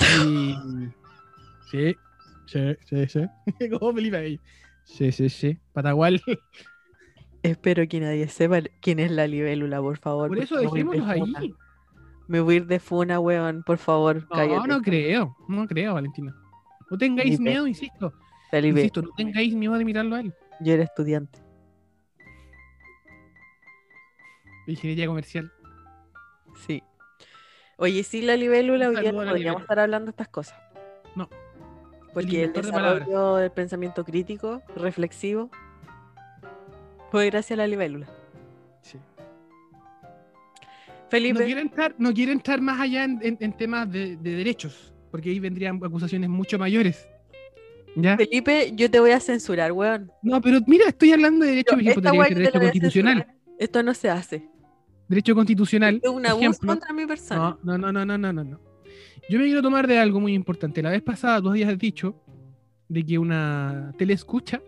Speaker 2: Y... sí, sí, sí, sí. Como Felipe ahí. Sí, sí, sí. Patagual.
Speaker 1: Espero que nadie sepa quién es la libélula, por favor.
Speaker 2: Por eso dejémoslos ahí.
Speaker 1: Me voy a ir de funa, weón. Por favor,
Speaker 2: No,
Speaker 1: cállate.
Speaker 2: no creo. No creo, Valentina. No tengáis
Speaker 1: Felipe.
Speaker 2: miedo, insisto.
Speaker 1: Felipe,
Speaker 2: Insisto, no tengáis miedo de mirarlo a él.
Speaker 1: yo era estudiante.
Speaker 2: Ingeniería comercial.
Speaker 1: Sí. Oye, sí, la libélula, hoy día no podríamos
Speaker 2: libélula.
Speaker 1: estar hablando de estas cosas.
Speaker 2: No.
Speaker 1: Porque el
Speaker 2: de palabras.
Speaker 1: desarrollo del pensamiento crítico, reflexivo, fue gracias a la libélula.
Speaker 2: Sí.
Speaker 1: Felipe,
Speaker 2: No quiero entrar, no quiero entrar más allá en, en- en temas de, de derechos, porque ahí vendrían acusaciones mucho mayores. ¿Ya?
Speaker 1: Felipe, yo te voy a censurar, weón.
Speaker 2: No, pero mira, estoy hablando de derecho,
Speaker 1: Yo,
Speaker 2: derecho constitucional.
Speaker 1: Esto no se hace.
Speaker 2: Derecho constitucional.
Speaker 1: Es un abuso
Speaker 2: ejemplo.
Speaker 1: contra mi persona.
Speaker 2: No, no, no, no, no, no, no. Yo me quiero tomar de algo muy importante. La vez pasada tú habías dicho de que una teleescucha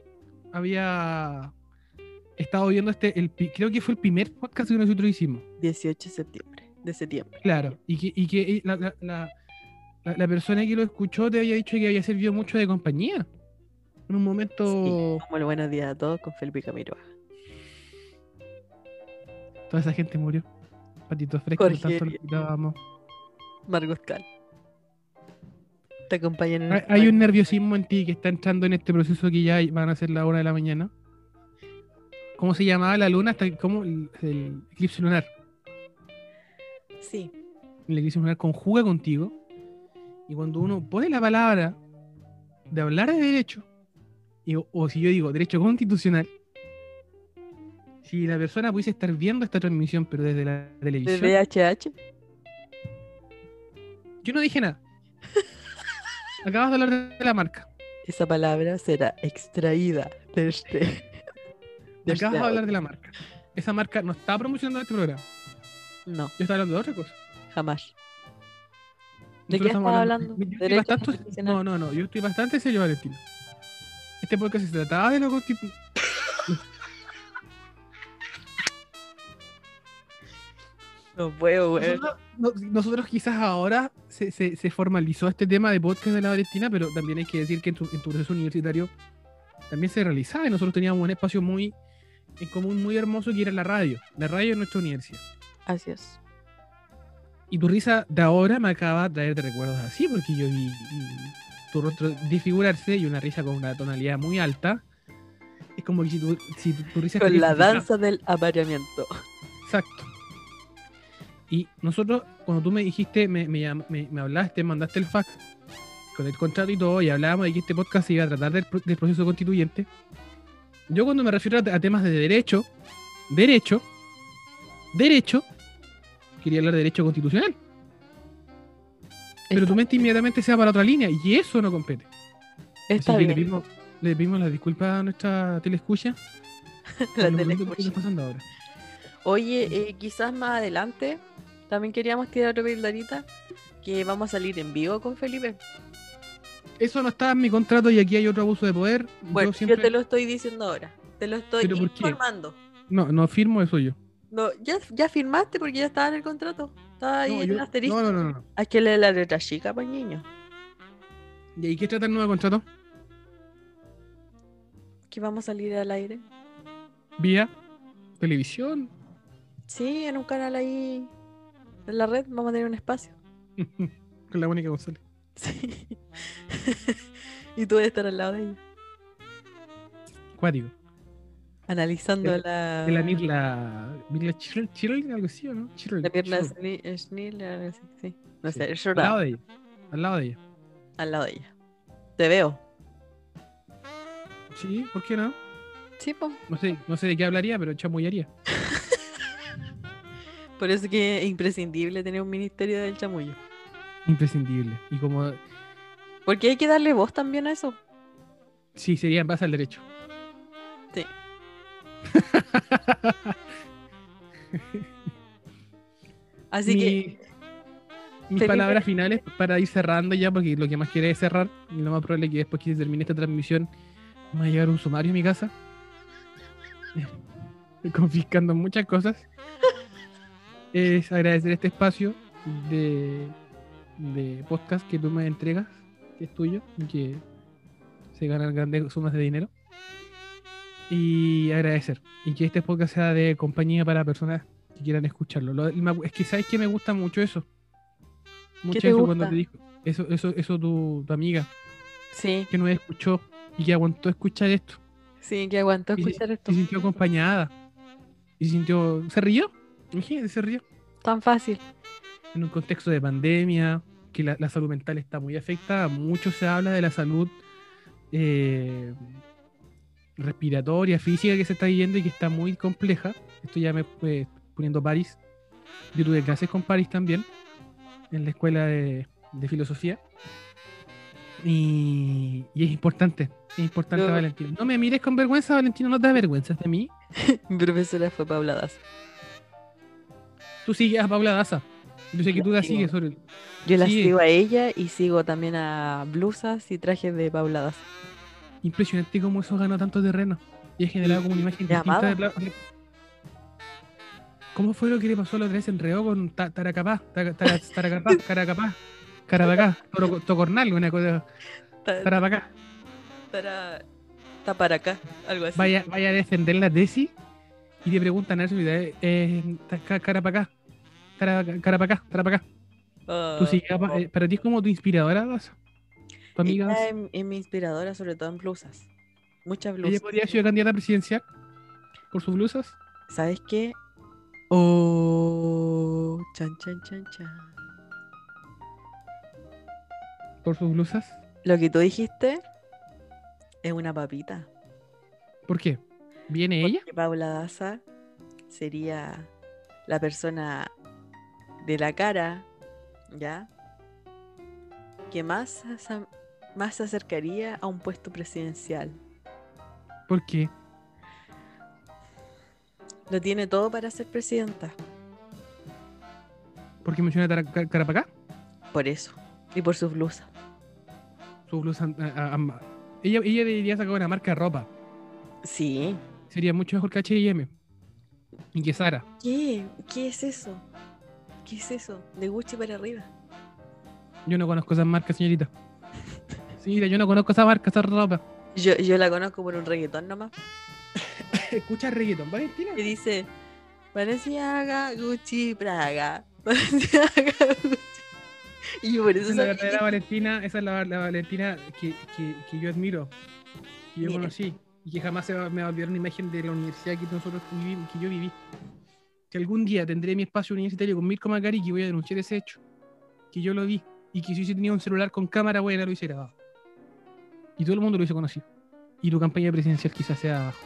Speaker 2: había estado viendo este, el, creo que fue el primer podcast que nosotros hicimos.
Speaker 1: 18 de septiembre, de septiembre.
Speaker 2: Claro, y que, y que la, la- la- persona que lo escuchó te había dicho que había servido mucho de compañía. En un momento,
Speaker 1: Sí, como el buenos días a todos con Felipe Camiroaga.
Speaker 2: toda esa gente murió. Patitos frescos, tanto lo.
Speaker 1: Margot Cal. Te acompañan en
Speaker 2: Hay,
Speaker 1: este
Speaker 2: hay un nerviosismo en ti que está entrando en este proceso que ya van a ser la hora de la mañana. ¿Cómo se llamaba la luna? Hasta, ¿Cómo? El, el eclipse lunar.
Speaker 1: Sí.
Speaker 2: El eclipse lunar conjuga contigo. Y cuando uno pone la palabra de hablar de derecho, y- o si yo digo derecho constitucional, si la persona pudiese estar viendo esta transmisión, pero desde la
Speaker 1: De
Speaker 2: televisión,
Speaker 1: VHH.
Speaker 2: yo no dije nada. Acabas de hablar de la marca.
Speaker 1: Esa palabra será extraída de este. De este
Speaker 2: Acabas de hablar
Speaker 1: audio.
Speaker 2: de la marca. Esa marca no está promocionando este programa.
Speaker 1: No,
Speaker 2: Yo estaba hablando de otra cosa.
Speaker 1: jamás. ¿De qué
Speaker 2: estamos
Speaker 1: estaba
Speaker 2: hablando- bastante-. No, no, no. Yo estoy bastante serio, Valentina. Este podcast se trataba de lo constitucional.
Speaker 1: No puedo, güey.
Speaker 2: Nosotros, no- nosotros quizás ahora se, se- se formalizó este tema de podcast de la Valentina, pero también hay que decir que en tu, en tu proceso universitario también se realizaba y nosotros teníamos un espacio muy en común, muy hermoso que era la radio. La radio en nuestra universidad.
Speaker 1: Así es.
Speaker 2: Y tu risa de ahora me acaba de traer de recuerdos así, porque yo vi tu rostro desfigurarse y una risa con una tonalidad muy alta. Es como que si tu, si tu, tu risa
Speaker 1: Con la danza del apareamiento.
Speaker 2: Exacto. Y nosotros, cuando tú me dijiste, me, me, me- me hablaste, mandaste el fax con el contrato y todo, y hablábamos de que este podcast se iba a tratar del, del proceso constituyente. Yo cuando me refiero a, a temas de derecho, derecho, derecho, quería hablar de derecho constitucional. Pero
Speaker 1: Está-
Speaker 2: tu mente inmediatamente se va para otra línea y eso no compete.
Speaker 1: Está
Speaker 2: Así le
Speaker 1: bien.
Speaker 2: pedimos, le pedimos las disculpas a nuestra telescucha.
Speaker 1: La telescucha.
Speaker 2: pasando ahora.
Speaker 1: Oye, eh, quizás más adelante también queríamos tirar otra pildarita que vamos a salir en vivo con Felipe.
Speaker 2: Eso no estaba en mi contrato y aquí hay otro abuso de poder.
Speaker 1: Bueno,
Speaker 2: yo
Speaker 1: yo,
Speaker 2: siempre...
Speaker 1: te lo estoy diciendo ahora. Te lo estoy informando.
Speaker 2: No, no firmo eso yo.
Speaker 1: No, ya, ya firmaste porque ya estaba en el contrato. Estaba ahí
Speaker 2: No,
Speaker 1: en
Speaker 2: yo-
Speaker 1: el asterisco.
Speaker 2: no, no, no, no.
Speaker 1: Hay que leer la letra chica, pues niño.
Speaker 2: ¿Y ahí qué trata el nuevo contrato?
Speaker 1: Que vamos a salir al aire.
Speaker 2: Vía televisión.
Speaker 1: Sí, en un canal ahí en la red vamos a tener un espacio.
Speaker 2: Con la Mónica González.
Speaker 1: Sí. y tú vas a estar al lado de ella.
Speaker 2: Cuático.
Speaker 1: Analizando la,
Speaker 2: De la Mirla. Mirla Chirl, Chirl, algo así, ¿o no? Chirl,
Speaker 1: la Sni- Schneel, algo así, sí. No
Speaker 2: Sí.
Speaker 1: sé,
Speaker 2: Al lado de ella. Al lado de ella.
Speaker 1: al lado de ella. Te veo.
Speaker 2: Sí, ¿por qué no?
Speaker 1: Sí, pues.
Speaker 2: No sé, no sé de qué hablaría, pero chamullaría.
Speaker 1: Por eso que es imprescindible tener un ministerio del chamullo.
Speaker 2: Imprescindible. Y como.
Speaker 1: Porque hay que darle voz también a eso.
Speaker 2: Sí, sería en base al derecho.
Speaker 1: Sí. Así que
Speaker 2: Mi- mis
Speaker 1: Felipe-
Speaker 2: palabras finales para ir cerrando ya, porque lo que más quiere es cerrar. Y lo más probable es que después que se termine esta transmisión me va a llegar un sumario a mi casa. confiscando muchas cosas. Es agradecer este espacio de, de podcast que tú me entregas, que es tuyo, y que se ganan grandes sumas de dinero. Y agradecer. Y que este podcast sea de compañía para personas que quieran escucharlo. Lo- es que sabes que me gusta mucho eso. Mucho eso
Speaker 1: gusta?
Speaker 2: cuando te dijo. Eso, eso, eso tu, tu amiga
Speaker 1: sí,
Speaker 2: que nos escuchó y que aguantó escuchar esto.
Speaker 1: sí, que aguantó
Speaker 2: Y
Speaker 1: escuchar esto.
Speaker 2: Y se sintió acompañada. Y se sintió. ¿Se rió? Imagínate, se rió.
Speaker 1: Tan fácil.
Speaker 2: En un contexto de pandemia, que la, la salud mental está muy afectada. Mucho se habla de la salud eh, respiratoria, física que se está viviendo y que está muy compleja. Esto ya me fue poniendo París. Yo tuve clases con París también, en la escuela de, de filosofía. Y, y es importante, es importante,
Speaker 1: Yo-
Speaker 2: Valentina. No me mires con vergüenza, Valentina, no te da vergüenza de mí.
Speaker 1: Mi profesora fue Paula Daza.
Speaker 2: Tú sigues a Paula Daza. Yo sé que
Speaker 1: La
Speaker 2: tú la
Speaker 1: sigo.
Speaker 2: sigues sobre.
Speaker 1: Yo la sigo a ella y sigo también a blusas y trajes de Paula Daza.
Speaker 2: Impresionante cómo eso ganó tanto terreno. Y he generado como una imagen
Speaker 1: ¿Le
Speaker 2: distinta de? Pla- ¿Cómo fue lo que le pasó la otra vez en Reo con Ta- Taracapá? Ta- Tara- Taracapá, Caracapá, Carapacá, Tocornal, una cosa.
Speaker 1: Ta-
Speaker 2: Tarapacá.
Speaker 1: Para, está para acá, algo así.
Speaker 2: Vaya, vaya a defender la tesis y te preguntan a ver si eh, eh, ta- ca- Carapacá, Tara- Carapacá, Tarapacá.
Speaker 1: Ah,
Speaker 2: Tú sí, apa- eh, para ti es como tu inspiradora, Daza? tu amiga.
Speaker 1: ella
Speaker 2: Daza?
Speaker 1: es, es mi inspiradora, sobre todo en blusas. Muchas
Speaker 2: Ella
Speaker 1: blusas.
Speaker 2: podría haber sido candidata presidencial por sus blusas.
Speaker 1: ¿Sabes qué? Oh, chan, chan, chan, chan.
Speaker 2: Por sus blusas.
Speaker 1: Lo que tú dijiste es una papita.
Speaker 2: ¿Por qué? ¿Viene ella?
Speaker 1: Paula Daza sería la persona de la cara, ¿ya? Que más, se- más se acercaría a un puesto presidencial.
Speaker 2: ¿Por qué?
Speaker 1: Lo tiene todo para ser presidenta.
Speaker 2: ¿Por qué menciona Tara- Ca- Carapacá?
Speaker 1: Por eso. Y por sus blusas.
Speaker 2: Su blusa. ah, ah, ella, ella debería sacar una marca de ropa.
Speaker 1: Sí.
Speaker 2: Sería mucho mejor que HM. Y que Sara.
Speaker 1: ¿Qué? ¿Qué es eso? ¿Qué es eso? De Gucci para arriba.
Speaker 2: Yo no conozco esas marcas, señorita. Señorita, yo no conozco esa marca, esa ropa.
Speaker 1: Yo, yo la conozco por un reggaetón nomás.
Speaker 2: Escucha reggaeton, Valentina.
Speaker 1: Que dice Valenciaga, Gucci, Praga. Valenciaga, Gucci. Y yo por eso
Speaker 2: Esa es la verdadera Valentina, esa es la, la Valentina que, que, que yo admiro, que yo
Speaker 1: Mira.
Speaker 2: conocí y que jamás se va- me va a olvidar una imagen de la universidad que nosotros que yo viví. Que algún día tendré mi espacio universitario con Mirko Macari que voy a denunciar ese hecho. Que yo lo vi y que si hubiese tenido un celular con cámara buena lo hubiese grabado. Y todo el mundo lo hubiese conocido. Y tu campaña presidencial quizás sea abajo.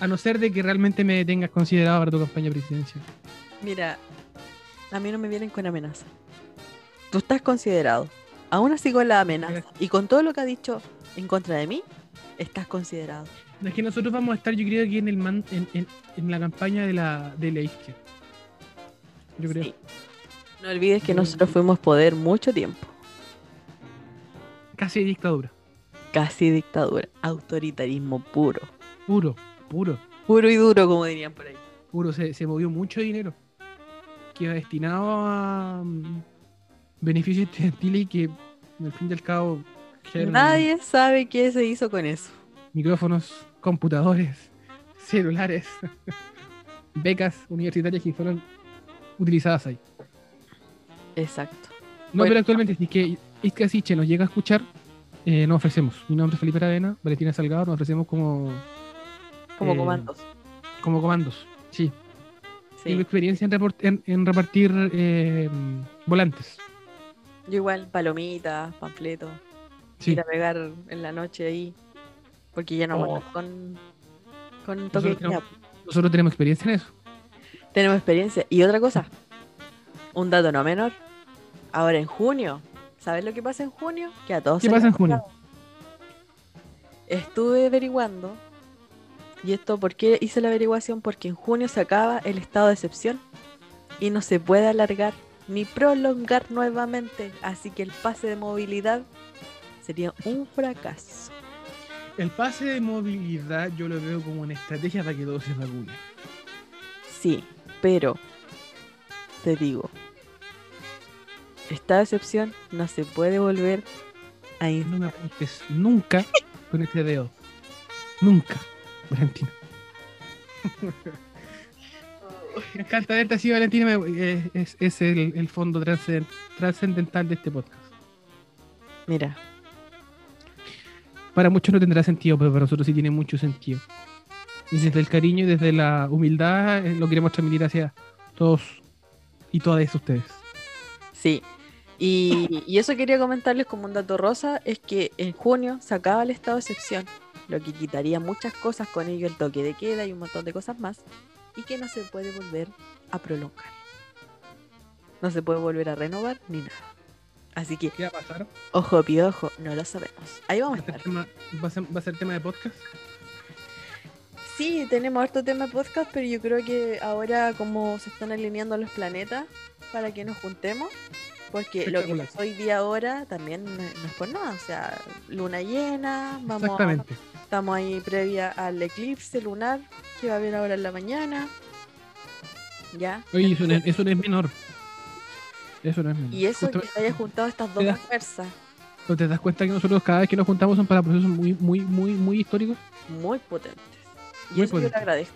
Speaker 2: A no ser de que realmente me tengas considerado para tu campaña presidencial.
Speaker 1: Mira, a mí no me vienen con amenaza. Tú estás considerado. Aún así con la amenaza y con todo lo que ha dicho en contra de mí, estás considerado.
Speaker 2: Es que nosotros vamos a estar, yo creo que en el man- en, en- en la campaña de la, de la izquierda. Yo creo.
Speaker 1: Sí. No olvides que nosotros fuimos poder mucho tiempo.
Speaker 2: Casi dictadura.
Speaker 1: Casi dictadura. Autoritarismo puro.
Speaker 2: Puro, puro,
Speaker 1: Puro y duro, como dirían por ahí.
Speaker 2: puro. Se, se movió mucho dinero que iba destinado a mm, beneficios estudiantiles y que, al fin y al cabo,
Speaker 1: Nadie sabe qué se hizo con eso.
Speaker 2: Micrófonos, computadores, celulares, becas universitarias que fueron utilizadas ahí.
Speaker 1: Exacto.
Speaker 2: No,
Speaker 1: Bueno.
Speaker 2: pero actualmente, si es que Isca Siche nos llega a escuchar, eh, nos ofrecemos. Mi nombre es Felipe Aravena, Valentina Salgado, nos ofrecemos como,
Speaker 1: Como
Speaker 2: Eh,
Speaker 1: comandos.
Speaker 2: como comandos. Sí,
Speaker 1: Sí.
Speaker 2: tengo experiencia en, en- en repartir eh, volantes.
Speaker 1: Yo igual, palomitas, panfletos.
Speaker 2: Sí,
Speaker 1: Ir a pegar en la noche ahí. Porque ya no
Speaker 2: Oh.
Speaker 1: con, con toque
Speaker 2: nosotros, tenemos,
Speaker 1: queda.
Speaker 2: nosotros tenemos experiencia en eso.
Speaker 1: Tenemos experiencia. Y otra cosa, un dato no menor. Ahora en junio, ¿sabes lo que pasa en junio? Que a todos
Speaker 2: ¿Qué pasa en junio?
Speaker 1: Estuve averiguando. Y esto, ¿por qué hice la averiguación? Porque en junio se acaba el estado de excepción. Y no se puede alargar ni prolongar nuevamente. Así que el pase de movilidad sería un fracaso.
Speaker 2: El pase de movilidad yo lo veo como una estrategia para que todos se vacunen.
Speaker 1: Sí, pero te digo, esta excepción no se puede volver a in-
Speaker 2: No me apuntes nunca con este dedo. Nunca, Valentina. Me encanta verte así, Valentina. me- eh, es, es el, el fondo trascend- trascendental de este podcast.
Speaker 1: Mira,
Speaker 2: Para muchos no tendrá sentido, pero para nosotros sí tiene mucho sentido. Y desde el cariño y desde la humildad eh, lo queremos transmitir hacia todos y todas ustedes.
Speaker 1: sí. Y, y eso quería comentarles como un dato rosa, es que en junio se acaba el estado de excepción, lo que quitaría muchas cosas, con ello el toque de queda y un montón de cosas más, y que no se puede volver a prolongar. No se puede volver a renovar ni nada. Así que,
Speaker 2: ¿Qué va a pasar?
Speaker 1: ojo piojo, no lo sabemos. Ahí
Speaker 2: ¿Va
Speaker 1: vamos
Speaker 2: a
Speaker 1: a estar.
Speaker 2: tema, va a ser- va a ser tema de podcast?
Speaker 1: Sí, tenemos harto tema de podcast, pero yo creo que ahora como se están alineando los planetas para que nos juntemos, porque lo que pasó hoy día ahora también no es por nada, o sea, luna llena, vamos
Speaker 2: Exactamente.
Speaker 1: Estamos ahí previa al eclipse lunar que va a haber ahora en la mañana. Ya.
Speaker 2: Oye, eso no, es, eso no es menor. Eso no es menor.
Speaker 1: Y eso que se haya juntado estas dos
Speaker 2: Te das-
Speaker 1: fuerzas
Speaker 2: ¿No ¿Te das cuenta que nosotros cada vez que nos juntamos son para procesos muy, muy, muy, muy históricos?
Speaker 1: muy potentes. Y
Speaker 2: Muy
Speaker 1: eso yo le
Speaker 2: potentes.
Speaker 1: agradezco.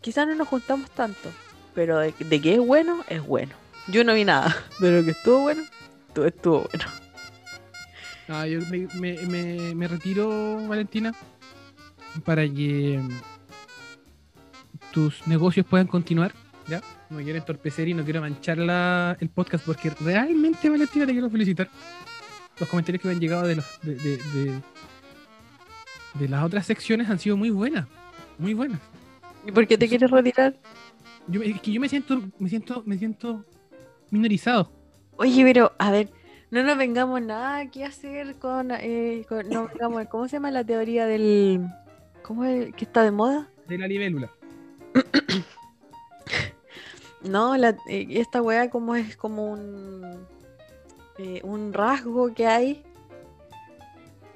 Speaker 1: Quizás no nos juntamos tanto, pero de, de que es bueno, es bueno. Yo no vi nada, pero que estuvo bueno, todo estuvo bueno.
Speaker 2: Ah, yo me, me, me, me retiro, Valentina, para que tus negocios puedan continuar, ¿ya? No quiero entorpecer y no quiero manchar la, el podcast porque realmente, Valentina, te quiero felicitar. Los comentarios que me han llegado de, los, de, de, de, de las otras secciones han sido muy buenas, muy buenas.
Speaker 1: ¿Y por qué te quieres retirar?
Speaker 2: Yo, es que yo me siento, me siento, me siento minorizado.
Speaker 1: Oye, pero a ver, no nos vengamos nada que hacer con, eh, con- no vengamos, ¿cómo se llama la teoría del, cómo es que está de moda?
Speaker 2: De la libélula.
Speaker 1: No, la, eh, esta weá como es como un eh, un rasgo que hay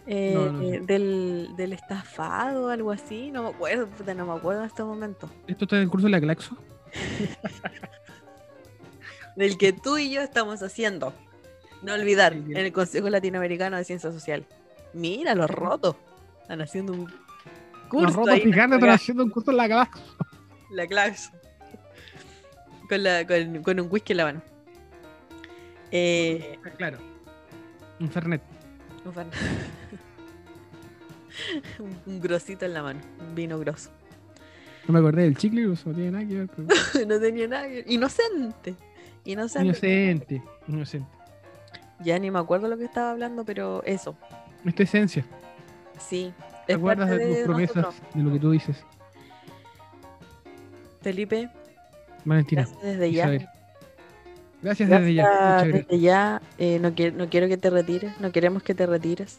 Speaker 1: eh,
Speaker 2: No, no sé.
Speaker 1: del, del estafado, algo así, no me acuerdo, puta, no me acuerdo en este momento.
Speaker 2: Esto está en el curso de la Claxo.
Speaker 1: Del que tú y yo estamos haciendo. No olvidar, en el Consejo Latinoamericano de Ciencia Social. Mira, los rotos. Están haciendo un curso.
Speaker 2: Los rotos
Speaker 1: ahí,
Speaker 2: están haciendo un curso en la Claxo.
Speaker 1: La clase. Con, la, con, con un whisky en la mano. Eh,
Speaker 2: Claro. Un Fernet.
Speaker 1: un fan- un, un grosito en la mano. Un vino grosso.
Speaker 2: No me acordé del chicle, pero eso no tiene nada que ver. pero-
Speaker 1: no tenía nada que ver. Inocente. Inocente.
Speaker 2: Inocente. Inocente.
Speaker 1: Ya ni me acuerdo lo que estaba hablando, pero eso.
Speaker 2: Es tu esencia.
Speaker 1: Sí.
Speaker 2: ¿Te acuerdas de tus promesas?
Speaker 1: nosotros.
Speaker 2: De lo que tú dices.
Speaker 1: Felipe,
Speaker 2: Valentina.
Speaker 1: gracias desde ya.
Speaker 2: Isabel. Gracias desde ya.
Speaker 1: Gracias
Speaker 2: Muchas gracias.
Speaker 1: desde ya. Eh, no, quiero, no quiero que te retires. No queremos que te retires.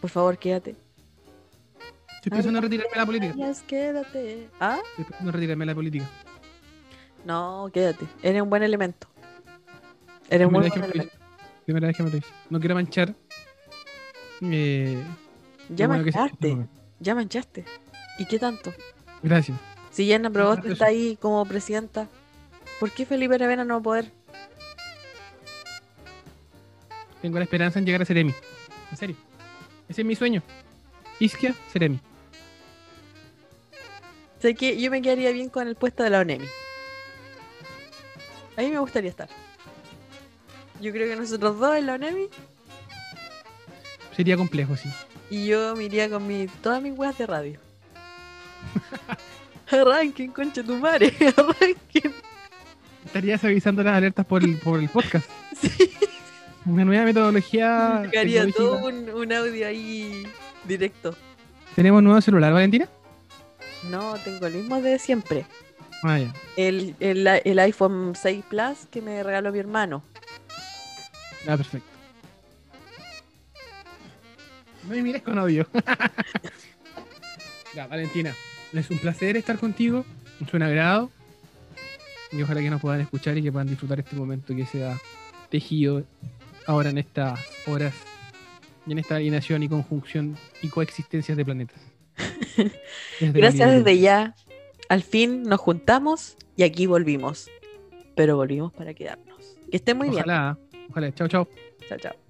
Speaker 1: Por favor, quédate.
Speaker 2: Estoy pensando en retirarme de la política.
Speaker 1: Vayas, quédate. ¿Ah?
Speaker 2: Estoy pensando en retirarme de la política.
Speaker 1: No, quédate. Eres un buen elemento. Eres un buen elemento.
Speaker 2: Primera vez que me lo dices. No quiero manchar. Eh,
Speaker 1: Ya manchaste. Ya manchaste. ¿Y qué tanto?
Speaker 2: Gracias.
Speaker 1: Si Yana Proboste
Speaker 2: Eso.
Speaker 1: está ahí como presidenta, ¿por qué Felipe Aravena no va a poder?
Speaker 2: Tengo la esperanza en llegar a Seremi. En serio. Ese es mi sueño. Isquia, Seremi.
Speaker 1: Sé que yo me quedaría bien con el puesto de la ONEMI. A mí me gustaría estar. Yo creo que nosotros dos en la ONEMI
Speaker 2: Sería complejo, sí.
Speaker 1: y yo me iría con mi, todas mis weas de radio. Arranquen, concha tu madre, arranquen.
Speaker 2: Estarías avisando las alertas por el, por el podcast.
Speaker 1: Sí,
Speaker 2: Una nueva metodología. tecnológica.
Speaker 1: todo un, un audio ahí directo.
Speaker 2: ¿Tenemos nuevo celular, Valentina?
Speaker 1: No, tengo el mismo de siempre.
Speaker 2: Ah, ya.
Speaker 1: El, el, el iPhone 6 Plus que me regaló mi hermano.
Speaker 2: Ah, perfecto. No me mires con odio. ya, Valentina, es un placer estar contigo. Es un agrado. Y ojalá que nos puedan escuchar y que puedan disfrutar este momento que se ha tejido ahora en estas horas y en esta alineación y conjunción y coexistencias de planetas. Desde
Speaker 1: Gracias desde ya. Al fin nos juntamos y aquí volvimos. Pero volvimos para quedarnos. Que estén muy
Speaker 2: Ojalá, ojalá. Chao, chao.
Speaker 1: bien. Chao, chao.